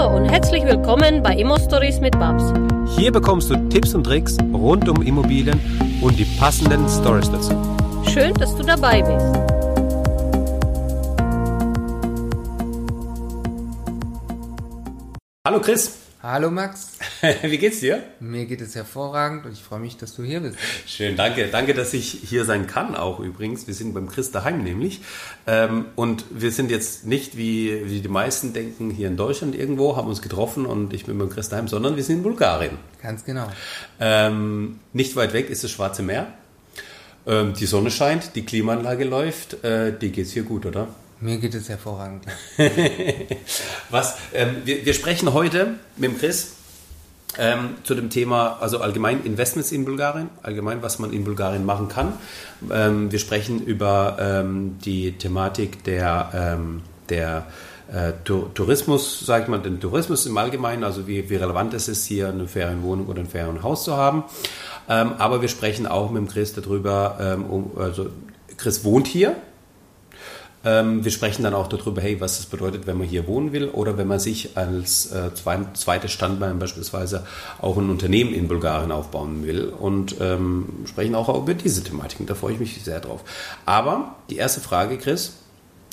Hallo und herzlich willkommen bei Immo Stories mit Babs. Hier bekommst du Tipps und Tricks rund um Immobilien und die passenden Stories dazu. Schön, dass du dabei bist. Hallo Chris, Hallo Max, wie geht's dir? mir geht es hervorragend und ich freue mich, dass du hier bist. Schön, danke. Danke, dass ich hier sein kann auch übrigens. Wir sind beim Chris daheim nämlich. Ähm, und wir sind jetzt nicht, wie, wie die meisten denken, hier in Deutschland irgendwo, haben uns getroffen und ich bin beim Chris daheim, sondern wir sind in Bulgarien. Ganz genau. Ähm, nicht weit weg ist das Schwarze Meer. Ähm, die Sonne scheint, die Klimaanlage läuft. Äh, dir geht's hier gut, oder? Mir geht es hervorragend. Was? Ähm, wir, wir sprechen heute mit dem Chris ähm, zu dem Thema, also allgemein Investments in Bulgarien, allgemein, was man in Bulgarien machen kann. Ähm, wir sprechen über ähm, die Thematik der, ähm, der äh, Tourismus, sag ich mal, den Tourismus im Allgemeinen, also wie, wie relevant es ist, hier eine Ferienwohnung oder ein Ferienhaus zu haben. Ähm, aber wir sprechen auch mit dem Chris darüber, um, also Chris wohnt hier, wir sprechen dann auch darüber, hey, was das bedeutet, wenn man hier wohnen will oder wenn man sich als äh, zwei, zweites Standbein beispielsweise auch ein Unternehmen in Bulgarien aufbauen will und ähm, sprechen auch über diese Thematiken. Da freue ich mich sehr drauf. Aber die erste Frage, Chris,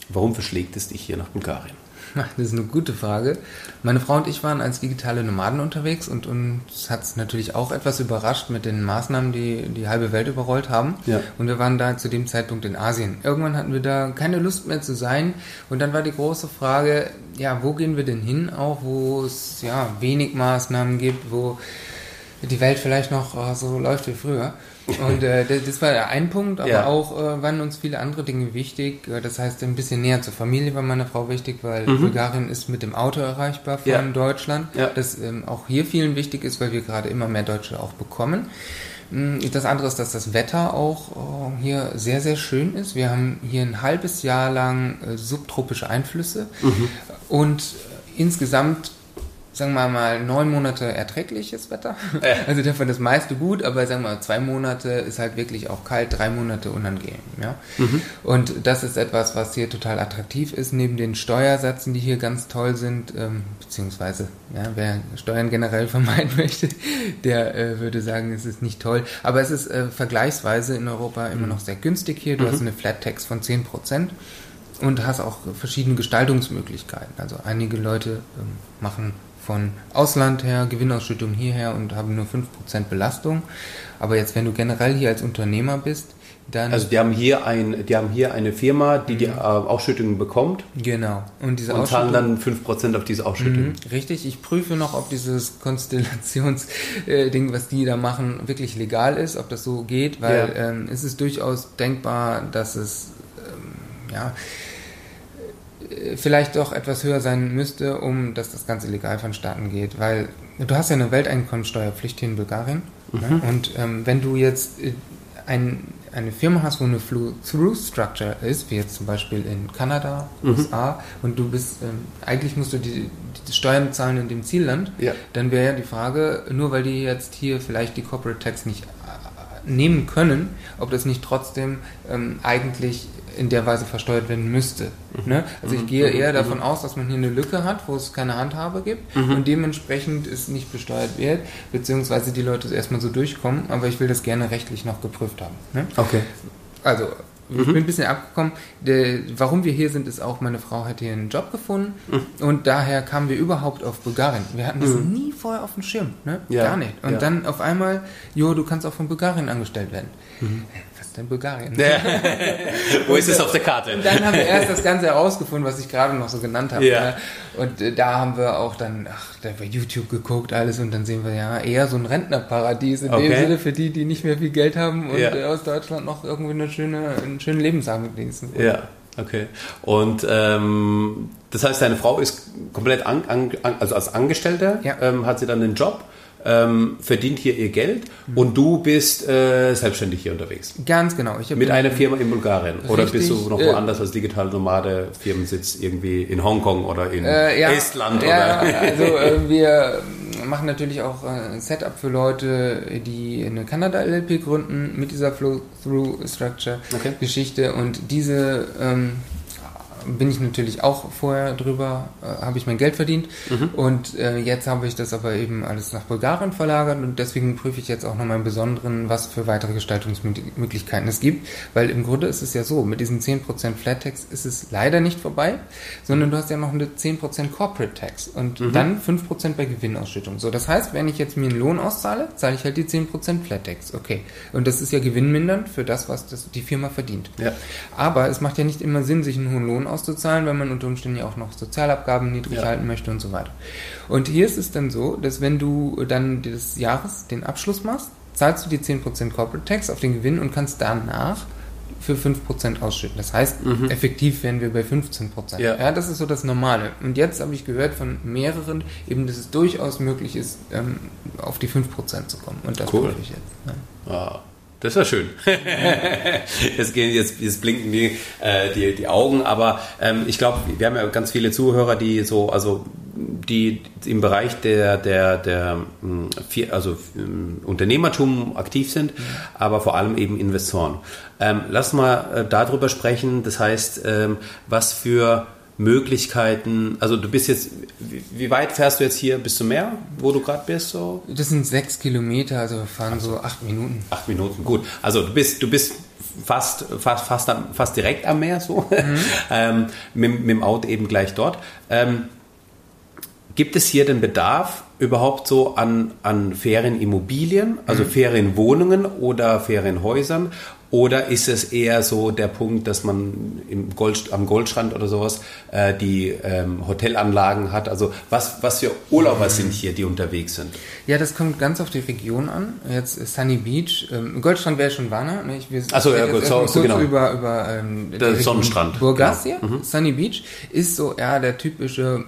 warum verschlägt es dich hier nach Bulgarien? Das ist eine gute Frage. Meine Frau und ich waren als digitale Nomaden unterwegs und uns hat es natürlich auch etwas überrascht mit den Maßnahmen, die die halbe Welt überrollt haben. Ja. Und wir waren da zu dem Zeitpunkt in Asien. Irgendwann hatten wir da keine Lust mehr zu sein und dann war die große Frage, ja, wo gehen wir denn hin auch, wo es ja wenig Maßnahmen gibt, wo die Welt vielleicht noch äh, so läuft wie früher. Und äh, das, war ein Punkt, aber Ja. auch äh, waren uns viele andere Dinge wichtig. Äh, Das heißt, ein bisschen näher zur Familie war meiner Frau wichtig, weil Bulgarien ist mit dem Auto erreichbar von Ja. Deutschland. Ja. Das ähm, auch hier vielen wichtig ist, weil wir gerade immer mehr Deutsche auch bekommen. Mm, Das andere ist, dass das Wetter auch äh, hier sehr, sehr schön ist. Wir haben hier ein halbes Jahr lang äh, subtropische Einflüsse und äh, insgesamt sagen wir mal, neun Monate erträgliches Wetter. Ja. Also davon das meiste gut, aber sagen wir mal, zwei Monate ist halt wirklich auch kalt, drei Monate unangenehm. Ja? Und das ist etwas, was hier total attraktiv ist, neben den Steuersätzen, die hier ganz toll sind, ähm, beziehungsweise ja, wer Steuern generell vermeiden möchte, der äh, würde sagen, es ist nicht toll. Aber es ist äh, vergleichsweise in Europa immer noch sehr günstig hier. Du hast eine Flat Tax von 10 Prozent und hast auch verschiedene Gestaltungsmöglichkeiten. Also einige Leute ähm, machen von Ausland her Gewinnausschüttung hierher und haben nur 5% Belastung. Aber jetzt, wenn du generell hier als Unternehmer bist, dann... Also die haben hier, ein, die haben hier eine Firma, die die äh, Ausschüttungen bekommt genau. Und diese und zahlen dann 5% auf diese Ausschüttung. Mhm, richtig, ich prüfe noch, ob dieses Konstellationsding, was die da machen, wirklich legal ist, ob das so geht, weil Ja. ähm, es ist durchaus denkbar, dass es ähm, ja äh, vielleicht doch etwas höher sein müsste, um dass das Ganze legal vonstatten geht, weil du hast ja eine Welteinkommensteuerpflicht hier in Bulgarien ne? und ähm, wenn du jetzt äh, ein, eine Firma hast, wo eine Flow-Through-Structure ist, wie jetzt zum Beispiel in Kanada, USA, und du bist, ähm, eigentlich musst du die, die Steuern zahlen in dem Zielland, Ja. dann wäre ja die Frage, nur weil die jetzt hier vielleicht die Corporate Tax nicht äh, nehmen können, ob das nicht trotzdem ähm, eigentlich in der Weise versteuert werden müsste. Ne? Also ich gehe eher davon aus, dass man hier eine Lücke hat, wo es keine Handhabe gibt und dementsprechend es nicht besteuert wird, beziehungsweise die Leute erstmal so durchkommen, aber ich will das gerne rechtlich noch geprüft haben. Ne? Okay. Also, ich bin ein bisschen abgekommen. Der, warum wir hier sind, ist auch, meine Frau hat hier einen Job gefunden und daher kamen wir überhaupt auf Bulgarien. Wir hatten das nie vorher auf dem Schirm, ne? Ja, Gar nicht. Und ja. dann auf einmal, jo, du kannst auch von Bulgarien angestellt werden. Ist denn Bulgarien? Wo ist es auf der Karte? Und dann haben wir erst das Ganze herausgefunden, was ich gerade noch so genannt habe. Ja. ne? Und äh, da haben wir auch dann, ach, da bei YouTube geguckt, alles, und dann sehen wir ja eher so ein Rentnerparadies in dem Okay. Sinne für die, die nicht mehr viel Geld haben und Ja. äh, aus Deutschland noch irgendwie eine schöne, einen schönen Lebensabend genießen. Ja, okay. Und ähm, das heißt, deine Frau ist komplett an, an, also als Angestellte, Ja. ähm, hat sie dann einen Job, ähm, verdient hier ihr Geld und du bist äh, selbstständig hier unterwegs. Ganz genau. Mit einer Firma in Bulgarien. Oder bist du Richtig, noch äh, woanders als digitale Nomade, Firmensitz irgendwie in Hongkong oder in Äh, ja, Estland? ja, oder? also äh, wir machen natürlich auch äh, ein Setup für Leute, die eine Kanada LLP gründen mit dieser Flow-Through-Structure-Geschichte Okay. und diese ähm, bin ich natürlich auch vorher drüber, äh, habe ich mein Geld verdient. Mhm. Und äh, jetzt habe ich das aber eben alles nach Bulgarien verlagert und deswegen prüfe ich jetzt auch nochmal im Besonderen, was für weitere Gestaltungsmöglichkeiten es gibt. Weil im Grunde ist es ja so, mit diesen 10% Flat Tax ist es leider nicht vorbei, sondern du hast ja noch eine 10% Corporate Tax und mhm. dann 5% bei Gewinnausschüttung. So, das heißt, wenn ich jetzt mir einen Lohn auszahle, zahle ich halt die 10% Flat Tax. Okay. Und das ist ja gewinnmindernd für das, was das, die Firma verdient. Ja. Aber es macht ja nicht immer Sinn, sich einen hohen Lohn auszuzahlen, wenn man unter Umständen ja auch noch Sozialabgaben niedrig ja. halten möchte und so weiter. Und hier ist es dann so, dass wenn du dann des Jahres den Abschluss machst, zahlst du die 10% Corporate Tax auf den Gewinn und kannst danach für 5% ausschütten. Das heißt, mhm. effektiv wären wir bei 15%. Ja. ja, das ist so das Normale. Und jetzt habe ich gehört von mehreren, eben, dass es durchaus möglich ist, ähm, auf die 5% zu kommen. Und das cool. ich jetzt. Ja. Ah. Das ja schön. jetzt, gehen, jetzt, jetzt blinken die, äh, die, die Augen, aber ähm, ich glaube, wir haben ja ganz viele Zuhörer, die so, also die im Bereich der, der, der hm, also hm, Unternehmertum aktiv sind, aber vor allem eben Investoren. Ähm, lass mal äh, darüber sprechen, das heißt, ähm, was für Möglichkeiten, also du bist jetzt, wie weit fährst du jetzt hier bis zum Meer, wo du gerade bist? So? Das sind sechs Kilometer, also wir fahren also, so acht Minuten. Acht Minuten, gut. Also du bist, du bist fast, fast, fast, fast direkt am Meer, so, mhm. ähm, mit, mit, dem Auto eben gleich dort. Ähm, gibt es hier den Bedarf überhaupt so an, an Ferienimmobilien, also mhm. Ferienwohnungen oder Ferienhäusern? Oder ist es eher so der Punkt, dass man im Gold, am Goldstrand oder sowas äh, die ähm, Hotelanlagen hat? Also was, was für Urlauber sind hier, die unterwegs sind? Ja, das kommt ganz auf die Region an. Jetzt Sunny Beach, ähm, Goldstrand wäre schon Warner. Ne? Achso, ja gut, so, so genau. über, über ähm, der Sonnenstrand. Burgas genau. hier. Mhm. Sunny Beach ist so eher der typische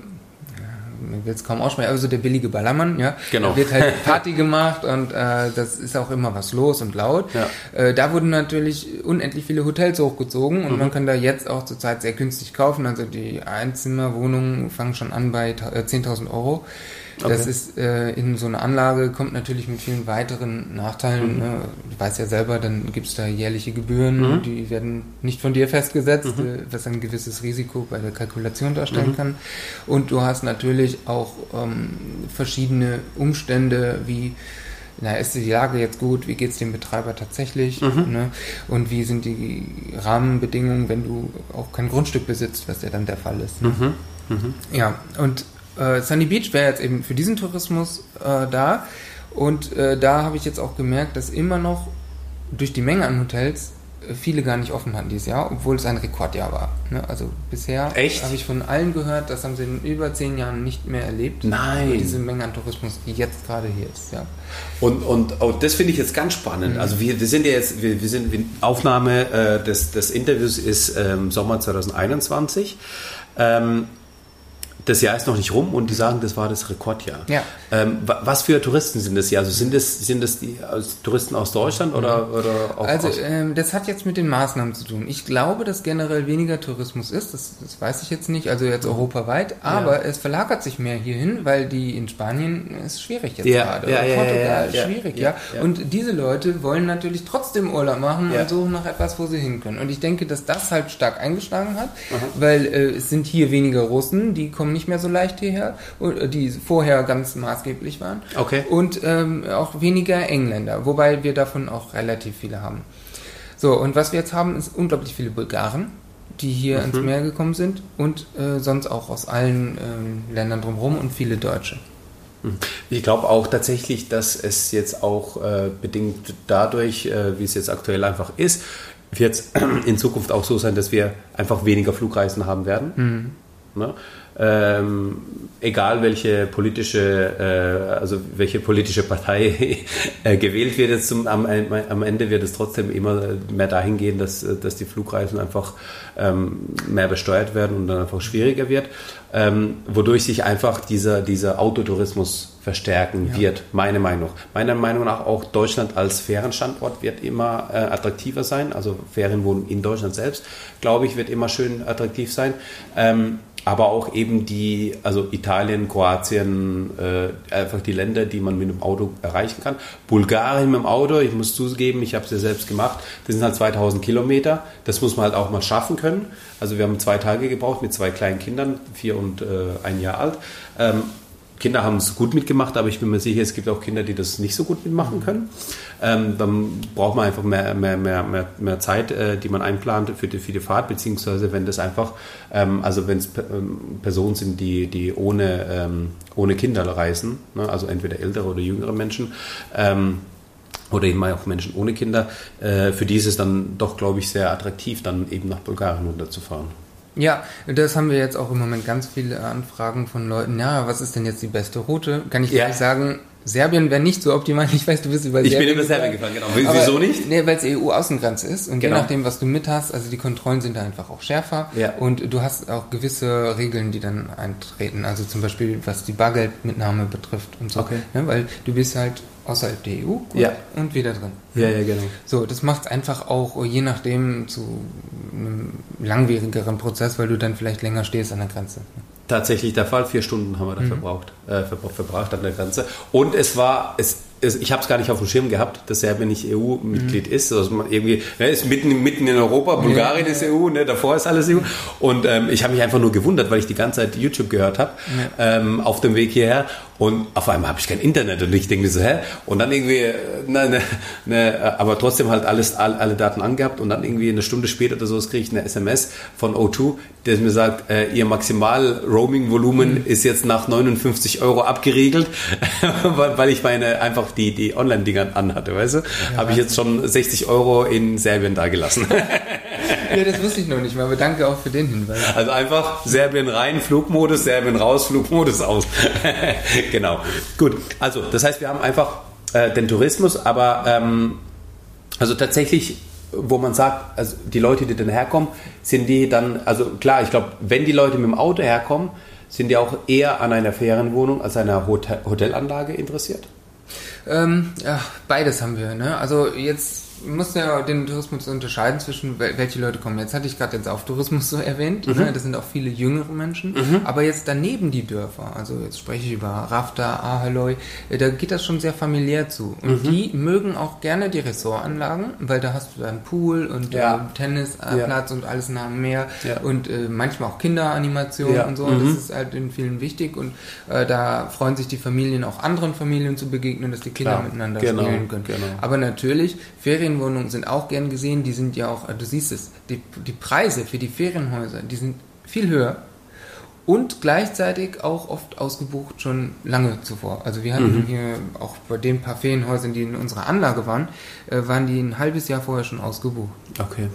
man will es kaum aussprechen, also der billige Ballermann, ja. Genau. Da wird halt Party gemacht und äh, das ist auch immer was los und laut. Ja. Äh, da wurden natürlich unendlich viele Hotels hochgezogen und mhm. man kann da jetzt auch zurzeit sehr günstig kaufen. Also die Einzimmerwohnungen fangen schon an bei 10.000 äh, Euro. Okay. Das ist äh, in so eine Anlage, kommt natürlich mit vielen weiteren Nachteilen. Mhm. Ne? Du weißt ja selber, dann gibt es da jährliche Gebühren, mhm. die werden nicht von dir festgesetzt, mhm. Äh, was ein gewisses Risiko bei der Kalkulation darstellen mhm. kann. Und du hast natürlich auch ähm, verschiedene Umstände, wie na, ist die Lage jetzt gut, wie geht es dem Betreiber tatsächlich mhm. ne? und wie sind die Rahmenbedingungen, wenn du auch kein Grundstück besitzt, was ja dann der Fall ist. Ne? Mhm. Mhm. Ja, und äh, Sunny Beach wäre jetzt eben für diesen Tourismus äh, da. Und äh, da habe ich jetzt auch gemerkt, dass immer noch durch die Menge an Hotels äh, viele gar nicht offen hatten dieses Jahr, obwohl es ein Rekordjahr war. Ne? Also bisher habe ich von allen gehört, das haben sie in über zehn Jahren nicht mehr erlebt. Nein. Diese Menge an Tourismus, die jetzt gerade hier ist. Ja. Und, und oh, das finde ich jetzt ganz spannend. Mhm. Also wir, wir sind ja jetzt, wir, wir sind, Aufnahme äh, des, des Interviews ist ähm, Sommer 2021. Ähm, das Jahr ist noch nicht rum und die sagen, das war das Rekordjahr. Ja. Ähm, was für Touristen sind das hier? Also sind das, sind das die Touristen aus Deutschland oder, mhm. oder auch Also ähm, das hat jetzt mit den Maßnahmen zu tun. Ich glaube, dass generell weniger Tourismus ist, das, das weiß ich jetzt nicht, also jetzt mhm. europaweit, aber ja. es verlagert sich mehr hierhin, weil die in Spanien ist schwierig jetzt ja. gerade. Ja, Portugal ist schwierig, ja, Und diese Leute wollen natürlich trotzdem Urlaub machen und suchen nach etwas, wo sie hin können. Und ich denke, dass das halt stark eingeschlagen hat, Aha. weil äh, es sind hier weniger Russen, die kommen nicht mehr so leicht hierher, äh, die vorher ganz maßgeblich waren. Okay. Und ähm, auch weniger Engländer, wobei wir davon auch relativ viele haben. So, und was wir jetzt haben, ist unglaublich viele Bulgaren, die hier mhm. ins Meer gekommen sind und äh, sonst auch aus allen äh, Ländern drumherum und viele Deutsche. Mhm. Ich glaube auch tatsächlich, dass es jetzt auch äh, bedingt dadurch, äh, wie es jetzt aktuell einfach ist, wird es in Zukunft auch so sein, dass wir einfach weniger Flugreisen haben werden. Mhm. Ne? Ähm, egal welche politische, äh, also welche politische Partei äh, gewählt wird, jetzt zum, am, am, Ende wird es trotzdem immer mehr dahin gehen, dass, dass die Flugreisen einfach ähm, mehr besteuert werden und dann einfach schwieriger wird, ähm, wodurch sich einfach dieser, dieser Autotourismus verstärken Ja. wird, meine Meinung. Meiner Meinung nach auch Deutschland als Ferienstandort wird immer äh, attraktiver sein. Also Ferienwohnen in Deutschland selbst, glaube ich, wird immer schön attraktiv sein. Ähm, aber auch eben die, also Italien, Kroatien, äh, einfach die Länder, die man mit dem Auto erreichen kann. Bulgarien mit dem Auto, ich muss zugeben, ich habe es ja selbst gemacht, das sind halt 2000 Kilometer. Das muss man halt auch mal schaffen können. Also wir haben zwei Tage gebraucht mit zwei kleinen Kindern, vier und äh, ein Jahr alt. Ähm, Kinder haben es gut mitgemacht, aber ich bin mir sicher, es gibt auch Kinder, die das nicht so gut mitmachen können. Ähm, dann braucht man einfach mehr, mehr, mehr, mehr, mehr Zeit, äh, die man einplant für die, für die Fahrt, beziehungsweise wenn das einfach, ähm, also wenn es ähm, Personen sind, die, die ohne, ähm, ohne Kinder reisen, ne, also entweder ältere oder jüngere Menschen, ähm, oder eben auch Menschen ohne Kinder, äh, für die ist es dann doch, glaube ich, sehr attraktiv, dann eben nach Bulgarien runterzufahren. Ja, das haben wir jetzt auch im Moment ganz viele Anfragen von Leuten. Ja, was ist denn jetzt die beste Route? Kann ich Ja. sagen, Serbien wäre nicht so optimal. Ich weiß, du bist über Ich bin Serbien über Serbien gefahren, genau. W- Aber- Wieso nicht? Nee, weil es EU-Außengrenze ist und Genau. je nachdem, was du mit hast, also die Kontrollen sind da einfach auch schärfer Ja. und du hast auch gewisse Regeln, die dann eintreten. Also zum Beispiel, was die Bargeldmitnahme betrifft und so. Okay. Ne, weil du bist halt außerhalb der EU Ja. und wieder drin. Ja, ja, genau. So, das macht es einfach auch je nachdem zu einem langwierigeren Prozess, weil du dann vielleicht länger stehst an der Grenze. tatsächlich der Fall. Vier Stunden haben wir da verbraucht, äh, verbra- verbracht an der Grenze. Und es war, es, ich habe es gar nicht auf dem Schirm gehabt, dass Serbien nicht EU-Mitglied ist. Also man irgendwie ne, ist mitten, mitten in Europa, Bulgarien ist EU, ne, davor ist alles EU. Und ähm, ich habe mich einfach nur gewundert, weil ich die ganze Zeit YouTube gehört habe ähm, auf dem Weg hierher. Und auf einmal habe ich kein Internet und ich denke mir so, hä? Und dann irgendwie, äh, ne, ne, ne, aber trotzdem halt alles, all, alle Daten angehabt und dann irgendwie eine Stunde später oder so kriege ich eine SMS von O2, der mir sagt, äh, ihr Maximal-Roaming-Volumen ist jetzt nach 59 Euro abgeriegelt, weil ich meine einfach die, die Online-Dinger anhatte, weißt du? Habe ich jetzt schon 60 Euro in Serbien da gelassen. Ja, das wusste ich noch nicht mal, aber danke auch für den Hinweis. Also einfach Serbien rein, Flugmodus, Serbien raus, Flugmodus aus. genau. Gut. Also, das heißt, wir haben einfach äh, den Tourismus, aber ähm, also tatsächlich, wo man sagt, also die Leute, die dann herkommen, sind die dann, also klar, ich glaube, wenn die Leute mit dem Auto herkommen, sind die auch eher an einer Ferienwohnung als einer Hotel Hotelanlage interessiert. Ähm, ja, beides haben wir. Ne? Also jetzt muss ja den Tourismus unterscheiden zwischen wel- welche Leute kommen. Jetzt hatte ich gerade den Sauftourismus so erwähnt. Ne? Das sind auch viele jüngere Menschen. Aber jetzt daneben die Dörfer, also jetzt spreche ich über Rafta, Ahaloi, äh, da geht das schon sehr familiär zu. Und die mögen auch gerne die Ressortanlagen, weil da hast du dann Pool und Ja. äh, Tennisplatz und alles nah am Meer Ja. und äh, manchmal auch Kinderanimation Ja. und so. Und das ist halt in vielen wichtig und äh, da freuen sich die Familien auch anderen Familien zu begegnen, dass die Kinder Klar. miteinander Genau, spielen können. genau. Aber natürlich, Ferienwohnungen sind auch gern gesehen, die sind ja auch, äh, du siehst es, die, die Preise für die Ferienhäuser, die sind viel höher und gleichzeitig auch oft ausgebucht schon lange zuvor. Also wir Mhm. hatten hier auch bei den paar Ferienhäusern, die in unserer Anlage waren, äh, waren die ein halbes Jahr vorher schon ausgebucht. Okay.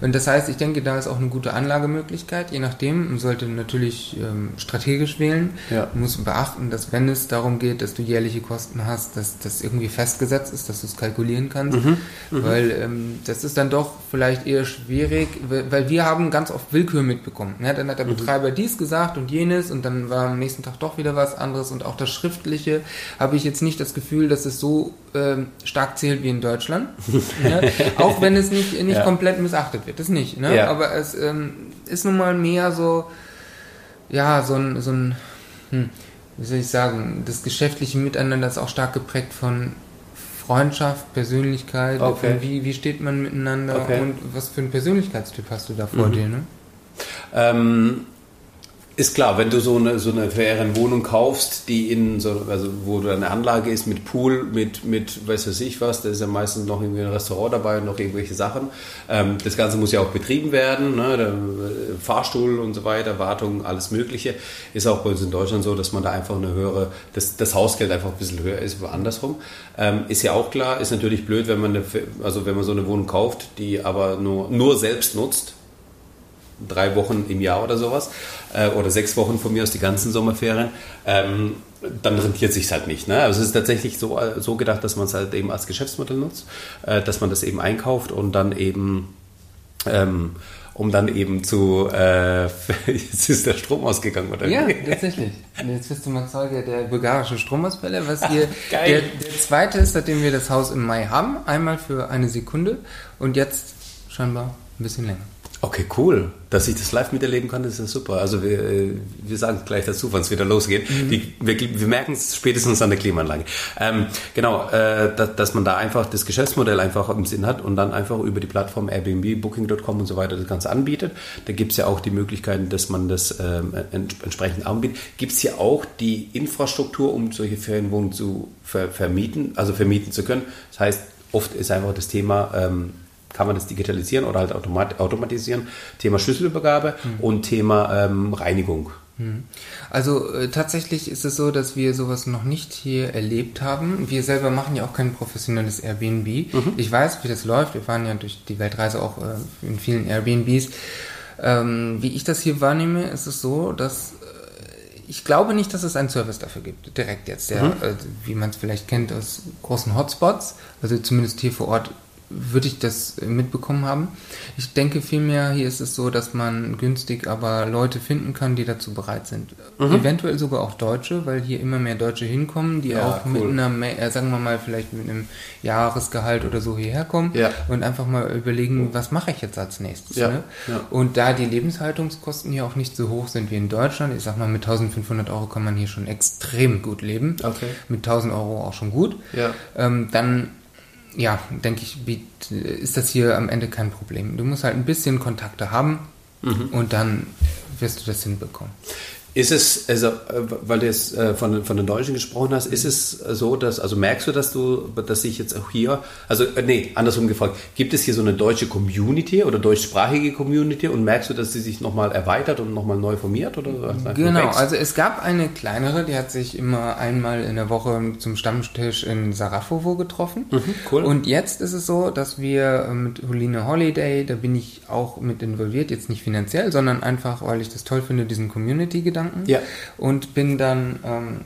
Und das heißt, ich denke, da ist auch eine gute Anlagemöglichkeit. Je nachdem, man sollte natürlich ähm, strategisch wählen. Ja. Man muss beachten, dass wenn es darum geht, dass du jährliche Kosten hast, dass das irgendwie festgesetzt ist, dass du es kalkulieren kannst. Mhm. Weil ähm, das ist dann doch vielleicht eher schwierig, weil wir haben ganz oft Willkür mitbekommen. Ja, dann hat der Mhm. Betreiber dies gesagt und jenes und dann war am nächsten Tag doch wieder was anderes und auch das Schriftliche habe ich jetzt nicht das Gefühl, dass es so ähm, stark zählt wie in Deutschland. ja, auch wenn es nicht, nicht Ja. komplett missachtet wird, das nicht. Ne? Ja. Aber es ähm, ist nun mal mehr so, ja, so ein, so ein hm, wie soll ich sagen, das geschäftliche Miteinander ist auch stark geprägt von Freundschaft, Persönlichkeit, Okay. wie, wie steht man miteinander Okay. und was für einen Persönlichkeitstyp hast du da vor dir, ne? Ähm, ist klar, wenn du so eine, so eine Ferienwohnung kaufst, die in so, also wo da eine Anlage ist mit Pool, mit, mit weiß was ich was, da ist ja meistens noch irgendwie ein Restaurant dabei und noch irgendwelche Sachen. Ähm, das Ganze muss ja auch betrieben werden, ne? der äh, Fahrstuhl und so weiter, Wartung, alles Mögliche. Ist auch bei uns in Deutschland so, dass man da einfach eine höhere, das, das Hausgeld einfach ein bisschen höher ist, wie andersrum. Ähm, ist ja auch klar, ist natürlich blöd, wenn man, eine, also wenn man so eine Wohnung kauft, die aber nur, nur selbst nutzt drei Wochen im Jahr oder sowas, äh, oder sechs Wochen von mir aus die ganzen Sommerferien, ähm, dann rentiert sich halt nicht. Ne? Also es ist tatsächlich so, äh, so gedacht, dass man es halt eben als Geschäftsmodell nutzt, äh, dass man das eben einkauft und dann eben ähm, um dann eben zu, äh, jetzt ist der Strom ausgegangen, oder? Ja, tatsächlich. Und jetzt bist du mal Zeuge der bulgarischen Stromausfälle, was hier Geil. der, der zweite ist, seitdem wir das Haus im Mai haben. Einmal für eine Sekunde und jetzt scheinbar ein bisschen länger. Okay, cool. Dass ich das live miterleben kann, ist ja super. Also wir, äh, wir sagen gleich dazu, wann es wieder losgeht. Mhm. Die, wir, wir merken es spätestens an der Klimaanlage. Ähm, genau, äh, dass, dass man da einfach das Geschäftsmodell einfach im Sinn hat und dann einfach über die Plattform Airbnb, Booking.com und so weiter das Ganze anbietet. Da gibt es ja auch die Möglichkeiten, dass man das ähm, ent entsprechend anbietet. Gibt es hier auch die Infrastruktur, um solche Ferienwohnungen zu ver vermieten, also vermieten zu können? Das heißt, oft ist einfach das Thema... Ähm, kann man das digitalisieren oder halt automat automatisieren. Thema Schlüsselübergabe und Thema ähm, Reinigung. Also äh, tatsächlich ist es so, dass wir sowas noch nicht hier erlebt haben. Wir selber machen ja auch kein professionelles Airbnb. Ich weiß, wie das läuft. Wir waren ja durch die Weltreise auch äh, in vielen Airbnbs. Ähm, wie ich das hier wahrnehme, ist es so, dass äh, ich glaube nicht, dass es einen Service dafür gibt, direkt jetzt, der, äh, wie man es vielleicht kennt aus großen Hotspots, also zumindest hier vor Ort würde ich das mitbekommen haben. Ich denke vielmehr, hier ist es so, dass man günstig aber Leute finden kann, die dazu bereit sind. Eventuell sogar auch Deutsche, weil hier immer mehr Deutsche hinkommen, die Ja, auch mit cool. einer, mehr- äh, sagen wir mal, vielleicht mit einem Jahresgehalt oder so hierher kommen Ja. und einfach mal überlegen, was mache ich jetzt als nächstes. Ja, Ne? Und da die Lebenshaltungskosten hier auch nicht so hoch sind wie in Deutschland, ich sag mal, mit 1500 Euro kann man hier schon extrem gut leben. Okay. Mit 1000 Euro auch schon gut. Ja. Ähm, dann, ja, denke ich, biet- ist das hier am Ende kein Problem. Du musst halt ein bisschen Kontakte haben Mhm. und dann wirst du das hinbekommen. Ist es, also, äh, weil du jetzt äh, von, von den Deutschen gesprochen hast, ist es so, dass, also merkst du, dass du, dass sich jetzt auch hier, also, äh, nee, andersrum gefragt, gibt es hier so eine deutsche Community oder deutschsprachige Community und merkst du, dass sie sich nochmal erweitert und nochmal neu formiert oder was Genau, also es gab eine kleinere, die hat sich immer einmal in der Woche zum Stammtisch in Sarajevo getroffen. cool. Und jetzt ist es so, dass wir mit Holine Holiday, da bin ich auch mit involviert, jetzt nicht finanziell, sondern einfach, weil ich das toll finde, diesen Community-Gedanken. Ja. Und bin dann, ähm,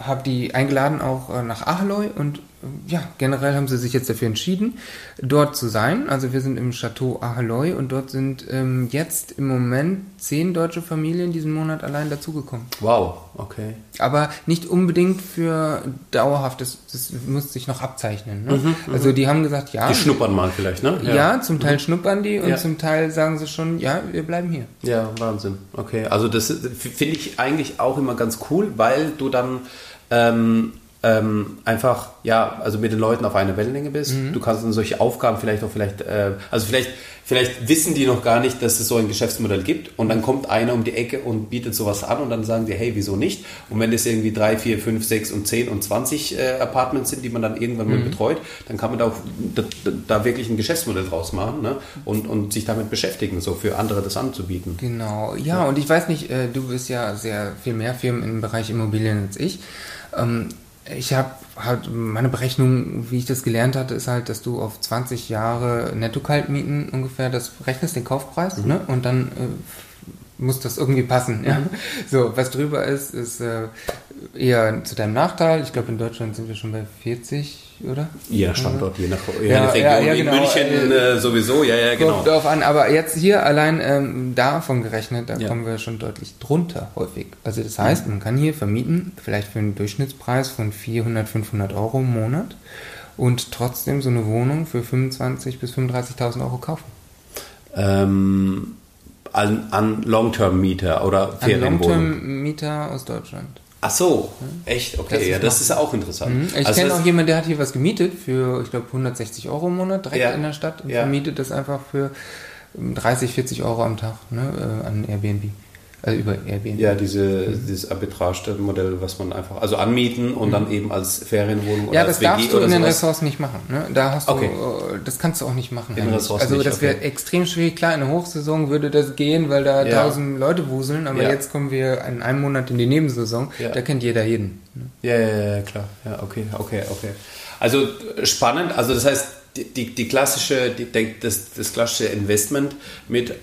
habe die eingeladen auch äh, nach Ahloy und ja, generell haben sie sich jetzt dafür entschieden, dort zu sein. Also wir sind im Chateau Ahloy und dort sind ähm, jetzt im Moment zehn deutsche Familien diesen Monat allein dazugekommen. Wow, okay. Aber nicht unbedingt für dauerhaft, das, das muss sich noch abzeichnen. Ne? Mhm, also die haben gesagt, ja, Die schnuppern mal vielleicht, ne? ja, zum Teil schnuppern die und Ja. zum Teil sagen sie schon, ja, wir bleiben hier. Ja, Wahnsinn. Okay, also das ist- finde ich eigentlich auch immer ganz cool, weil du dann ähm, ähm, einfach, ja, also mit den Leuten auf einer Wellenlänge bist. Du kannst dann solche Aufgaben vielleicht auch vielleicht, äh, also vielleicht, vielleicht wissen die noch gar nicht, dass es so ein Geschäftsmodell gibt und dann kommt einer um die Ecke und bietet sowas an und dann sagen die, hey, wieso nicht? Und wenn das irgendwie drei, vier, fünf, sechs und zehn und 20 äh, Apartments sind, die man dann irgendwann mal betreut, dann kann man da auch da, da wirklich ein Geschäftsmodell draus machen ne? und, und sich damit beschäftigen, so für andere das anzubieten. Genau, ja, und ich weiß nicht, äh, du bist ja sehr viel mehr Firmen im Bereich Immobilien als ich. Ähm, ich habe halt meine Berechnung, wie ich das gelernt hatte, ist halt, dass du auf 20 Jahre Netto-Kaltmieten ungefähr das rechnest, den Kaufpreis, ne? Und dann äh, muss das irgendwie passen. Ja? So, was drüber ist, ist äh, eher zu deinem Nachteil. Ich glaube, in Deutschland sind wir schon bei 40, oder? Nach Standort, je nach, Ja, Region. ja, ja, In genau. München äh, sowieso, ja, ja, genau. Kommt darauf an, aber jetzt hier allein ähm, davon gerechnet, da Ja. kommen wir schon deutlich drunter häufig. Also das heißt, man kann hier vermieten, vielleicht für einen Durchschnittspreis von 400, 500 Euro im Monat und trotzdem so eine Wohnung für 25.000 bis 35.000 Euro kaufen. Ähm, an, an Long-Term-Mieter oder Ferienwohnungen. Long-Term-Mieter aus Deutschland. Ach so, echt? Okay, Das ist ja, das ist auch interessant. Mhm. Ich Also kenne auch jemanden, der hat hier was gemietet für, ich glaube, 160 Euro im Monat direkt Ja. in der Stadt und Ja. vermietet das einfach für ähm, 30, 40 Euro am Tag ne, äh, an Airbnb. Also über Airbnb. Ja, diese, dieses Arbitrage-Modell, was man einfach, also anmieten und dann eben als Ferienwohnung oder Mhm. Ja, als das darfst du in den. Ressorts nicht machen. Ne? Da hast du, äh, das kannst du auch nicht machen. In. Ressorts also nicht, das wäre okay. extrem schwierig. Klar, in der Hochsaison würde das gehen, weil da Ja. tausend Leute wuseln, aber Ja. jetzt kommen wir in einem Monat in die Nebensaison. Ja. Da kennt jeder jeden. Ne? Ja, ja, ja, klar. Ja, okay, okay, okay. Also spannend, also das heißt, die, die, klassische, die, das, das klassische Investment mit,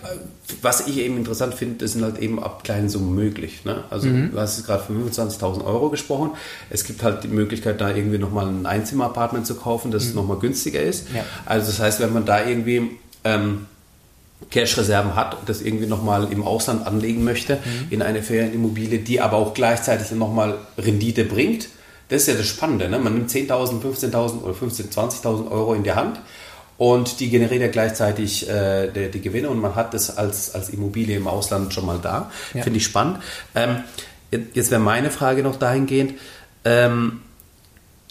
was ich eben interessant finde, das sind halt eben ab kleinen Summen möglich. Ne? Also Mhm. du hast jetzt gerade von 25.000 Euro gesprochen. Es gibt halt die Möglichkeit, da irgendwie nochmal ein Einzimmer-Apartment zu kaufen, das nochmal günstiger ist. Mhm. Ja. Also das heißt, wenn man da irgendwie ähm, Cash-Reserven hat und das irgendwie nochmal im Ausland anlegen möchte, mhm. in eine Ferienimmobilie, die aber auch gleichzeitig nochmal Rendite bringt. Das ist ja das Spannende. Ne? Man nimmt 10.000, 15.000 oder 15.000, 20.000 Euro in die Hand und die generiert ja gleichzeitig äh, die, die, Gewinne und man hat das als, als Immobilie im Ausland schon mal da. Ja. Finde ich spannend. Ähm, jetzt wäre meine Frage noch dahingehend, ähm,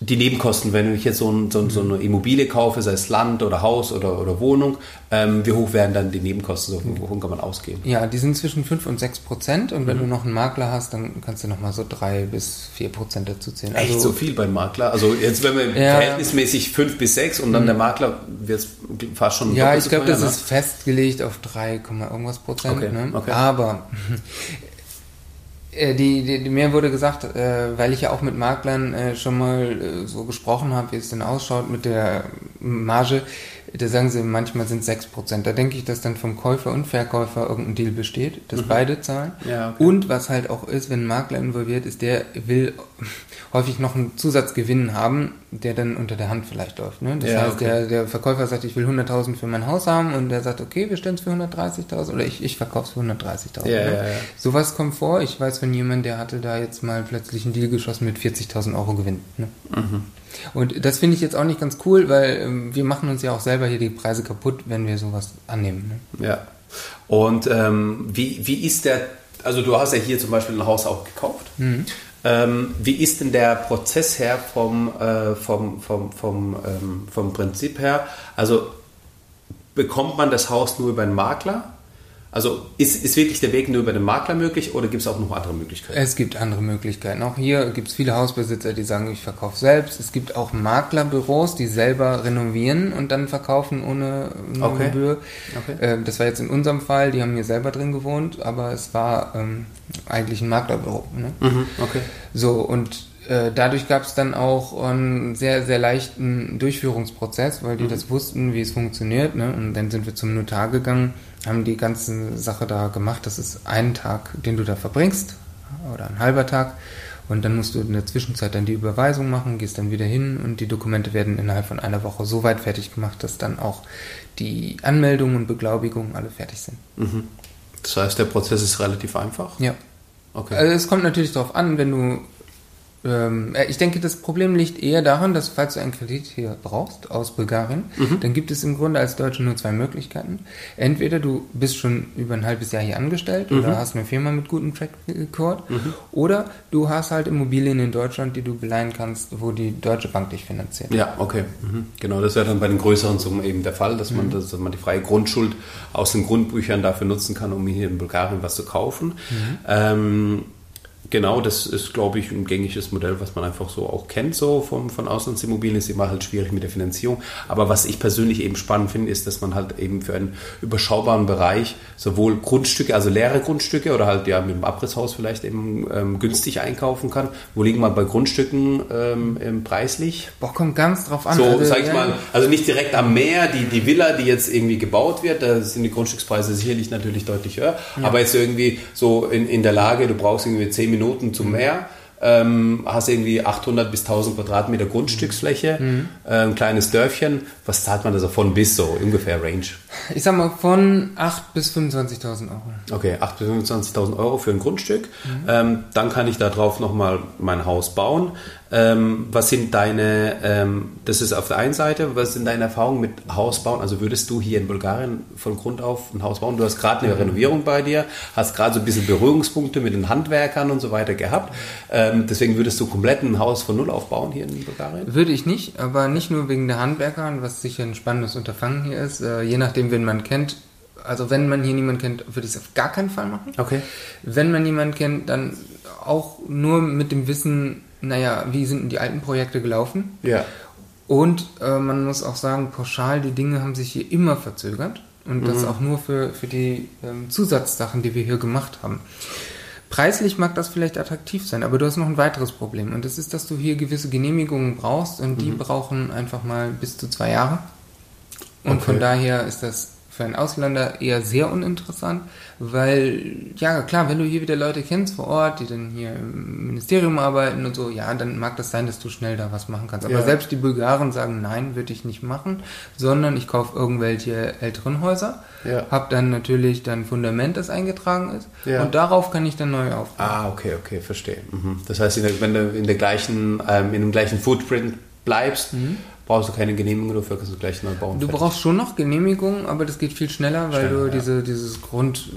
die Nebenkosten, wenn ich jetzt so, ein, so, so, eine Immobilie kaufe, sei es Land oder Haus oder, oder Wohnung, ähm, wie hoch werden dann die Nebenkosten? So, wovon kann man ausgehen? Ja, die sind zwischen 5 und 6 Prozent und wenn mhm. du noch einen Makler hast, dann kannst du nochmal so 3 bis 4 Prozent dazu zählen. Echt also, so viel beim Makler? Also jetzt wenn wir ja, verhältnismäßig 5 bis 6 und dann mhm. der Makler wird fast schon Ja, ich glaube, das ne? ist festgelegt auf 3, irgendwas Prozent. Okay, ne? okay. Aber die, die, mir wurde gesagt, äh, weil ich ja auch mit Maklern äh, schon mal äh, so gesprochen habe, wie es denn ausschaut mit der Marge, da sagen sie, manchmal sind 6%. Da denke ich, dass dann vom Käufer und Verkäufer irgendein Deal besteht, dass mhm. beide zahlen. Ja, okay. Und was halt auch ist, wenn ein Makler involviert ist, der will häufig noch einen Zusatzgewinn haben, der dann unter der Hand vielleicht läuft. Ne? Das ja, heißt, okay. der, der Verkäufer sagt, ich will 100.000 für mein Haus haben und der sagt, okay, wir stellen es für 130.000 oder ich, ich verkaufe es für 130.000. Ja, ne? ja. Sowas kommt vor. Ich weiß von jemandem, der hatte da jetzt mal plötzlich einen Deal geschossen mit 40.000 Euro Gewinn. Ne? Mhm. Und das finde ich jetzt auch nicht ganz cool, weil ähm, wir machen uns ja auch selber hier die Preise kaputt, wenn wir sowas annehmen. Ne? Ja. Und ähm, wie, wie ist der, also du hast ja hier zum Beispiel ein Haus auch gekauft. Mhm. Ähm, wie ist denn der Prozess her vom, äh, vom, vom, vom, ähm, vom Prinzip her? Also bekommt man das Haus nur über einen Makler? Also ist, ist wirklich der Weg nur über den Makler möglich oder gibt es auch noch andere Möglichkeiten? Es gibt andere Möglichkeiten. Auch hier gibt es viele Hausbesitzer, die sagen, ich verkaufe selbst. Es gibt auch Maklerbüros, die selber renovieren und dann verkaufen ohne, ohne okay. Gebühr. Okay. Ähm, das war jetzt in unserem Fall, die haben hier selber drin gewohnt, aber es war ähm, eigentlich ein Maklerbüro. Ne? Mhm, okay. So, und äh, dadurch gab es dann auch einen sehr, sehr leichten Durchführungsprozess, weil die mhm. das wussten, wie es funktioniert. Ne? Und dann sind wir zum Notar gegangen haben die ganze Sache da gemacht. Das ist ein Tag, den du da verbringst oder ein halber Tag. Und dann musst du in der Zwischenzeit dann die Überweisung machen, gehst dann wieder hin und die Dokumente werden innerhalb von einer Woche so weit fertig gemacht, dass dann auch die Anmeldungen und Beglaubigungen alle fertig sind. Mhm. Das heißt, der Prozess ist relativ einfach? Ja. Okay. Also es kommt natürlich darauf an, wenn du ähm, äh, ich denke, das Problem liegt eher daran, dass falls du einen Kredit hier brauchst aus Bulgarien, mhm. dann gibt es im Grunde als Deutsche nur zwei Möglichkeiten. Entweder du bist schon über ein halbes Jahr hier angestellt mhm. oder hast eine Firma mit gutem Track Record mhm. oder du hast halt Immobilien in Deutschland, die du beleihen kannst, wo die Deutsche Bank dich finanziert. Ja, okay. Mhm. Genau, das wäre dann bei den größeren Summen eben der Fall, dass man, mhm. dass man die freie Grundschuld aus den Grundbüchern dafür nutzen kann, um hier in Bulgarien was zu kaufen. Mhm. Ähm, Genau, das ist, glaube ich, ein gängiges Modell, was man einfach so auch kennt, so vom, von Auslandsimmobilien. Ist immer halt schwierig mit der Finanzierung. Aber was ich persönlich eben spannend finde, ist, dass man halt eben für einen überschaubaren Bereich sowohl Grundstücke, also leere Grundstücke oder halt ja mit dem Abrisshaus vielleicht eben ähm, günstig einkaufen kann. Wo liegen wir bei Grundstücken ähm, preislich? Boah, kommt ganz drauf an. So, also, sag ich ja. mal, also nicht direkt am Meer, die, die Villa, die jetzt irgendwie gebaut wird, da sind die Grundstückspreise sicherlich natürlich deutlich höher. Ja. Aber jetzt irgendwie so in, in der Lage, du brauchst irgendwie 10 Minuten Minuten zum Meer. Ähm, hast irgendwie 800 bis 1000 Quadratmeter Grundstücksfläche, mhm. äh, ein kleines Dörfchen. Was zahlt man da so von bis so ungefähr Range? Ich sag mal von 8.000 bis 25.000 Euro. Okay, 8.000 bis 25.000 Euro für ein Grundstück. Mhm. Ähm, dann kann ich darauf nochmal mein Haus bauen. Ähm, was sind deine, ähm, das ist auf der einen Seite, was sind deine Erfahrungen mit Hausbauen? Also würdest du hier in Bulgarien von Grund auf ein Haus bauen? Du hast gerade eine Renovierung bei dir, hast gerade so ein bisschen Berührungspunkte mit den Handwerkern und so weiter gehabt. Ähm, deswegen würdest du komplett ein Haus von Null aufbauen hier in Bulgarien? Würde ich nicht, aber nicht nur wegen der Handwerker, was sicher ein spannendes Unterfangen hier ist. Äh, je nachdem, wen man kennt, also wenn man hier niemanden kennt, würde ich es auf gar keinen Fall machen. Okay. Wenn man niemanden kennt, dann auch nur mit dem Wissen, naja, wie sind denn die alten Projekte gelaufen? Ja. Und äh, man muss auch sagen, pauschal, die Dinge haben sich hier immer verzögert. Und das mhm. auch nur für, für die ähm, Zusatzsachen, die wir hier gemacht haben. Preislich mag das vielleicht attraktiv sein, aber du hast noch ein weiteres Problem. Und das ist, dass du hier gewisse Genehmigungen brauchst und die mhm. brauchen einfach mal bis zu zwei Jahre. Und okay. von daher ist das für einen Ausländer eher sehr uninteressant, weil, ja klar, wenn du hier wieder Leute kennst vor Ort, die dann hier im Ministerium arbeiten und so, ja, dann mag das sein, dass du schnell da was machen kannst. Aber Ja. selbst die Bulgaren sagen, nein, würde ich nicht machen, sondern ich kaufe irgendwelche älteren Häuser, Ja. habe dann natürlich dann Fundament, das eingetragen ist Ja. und darauf kann ich dann neu aufbauen. Ah, okay, okay, verstehe. Mhm. Das heißt, wenn du in der gleichen, ähm, in dem gleichen Footprint bleibst, brauchst du keine Genehmigung dafür, kannst du gleich neu bauen. Mhm. Du Fertig. brauchst schon noch Genehmigung, aber das geht viel schneller, weil Schneller, du ja. diese, dieses Grund,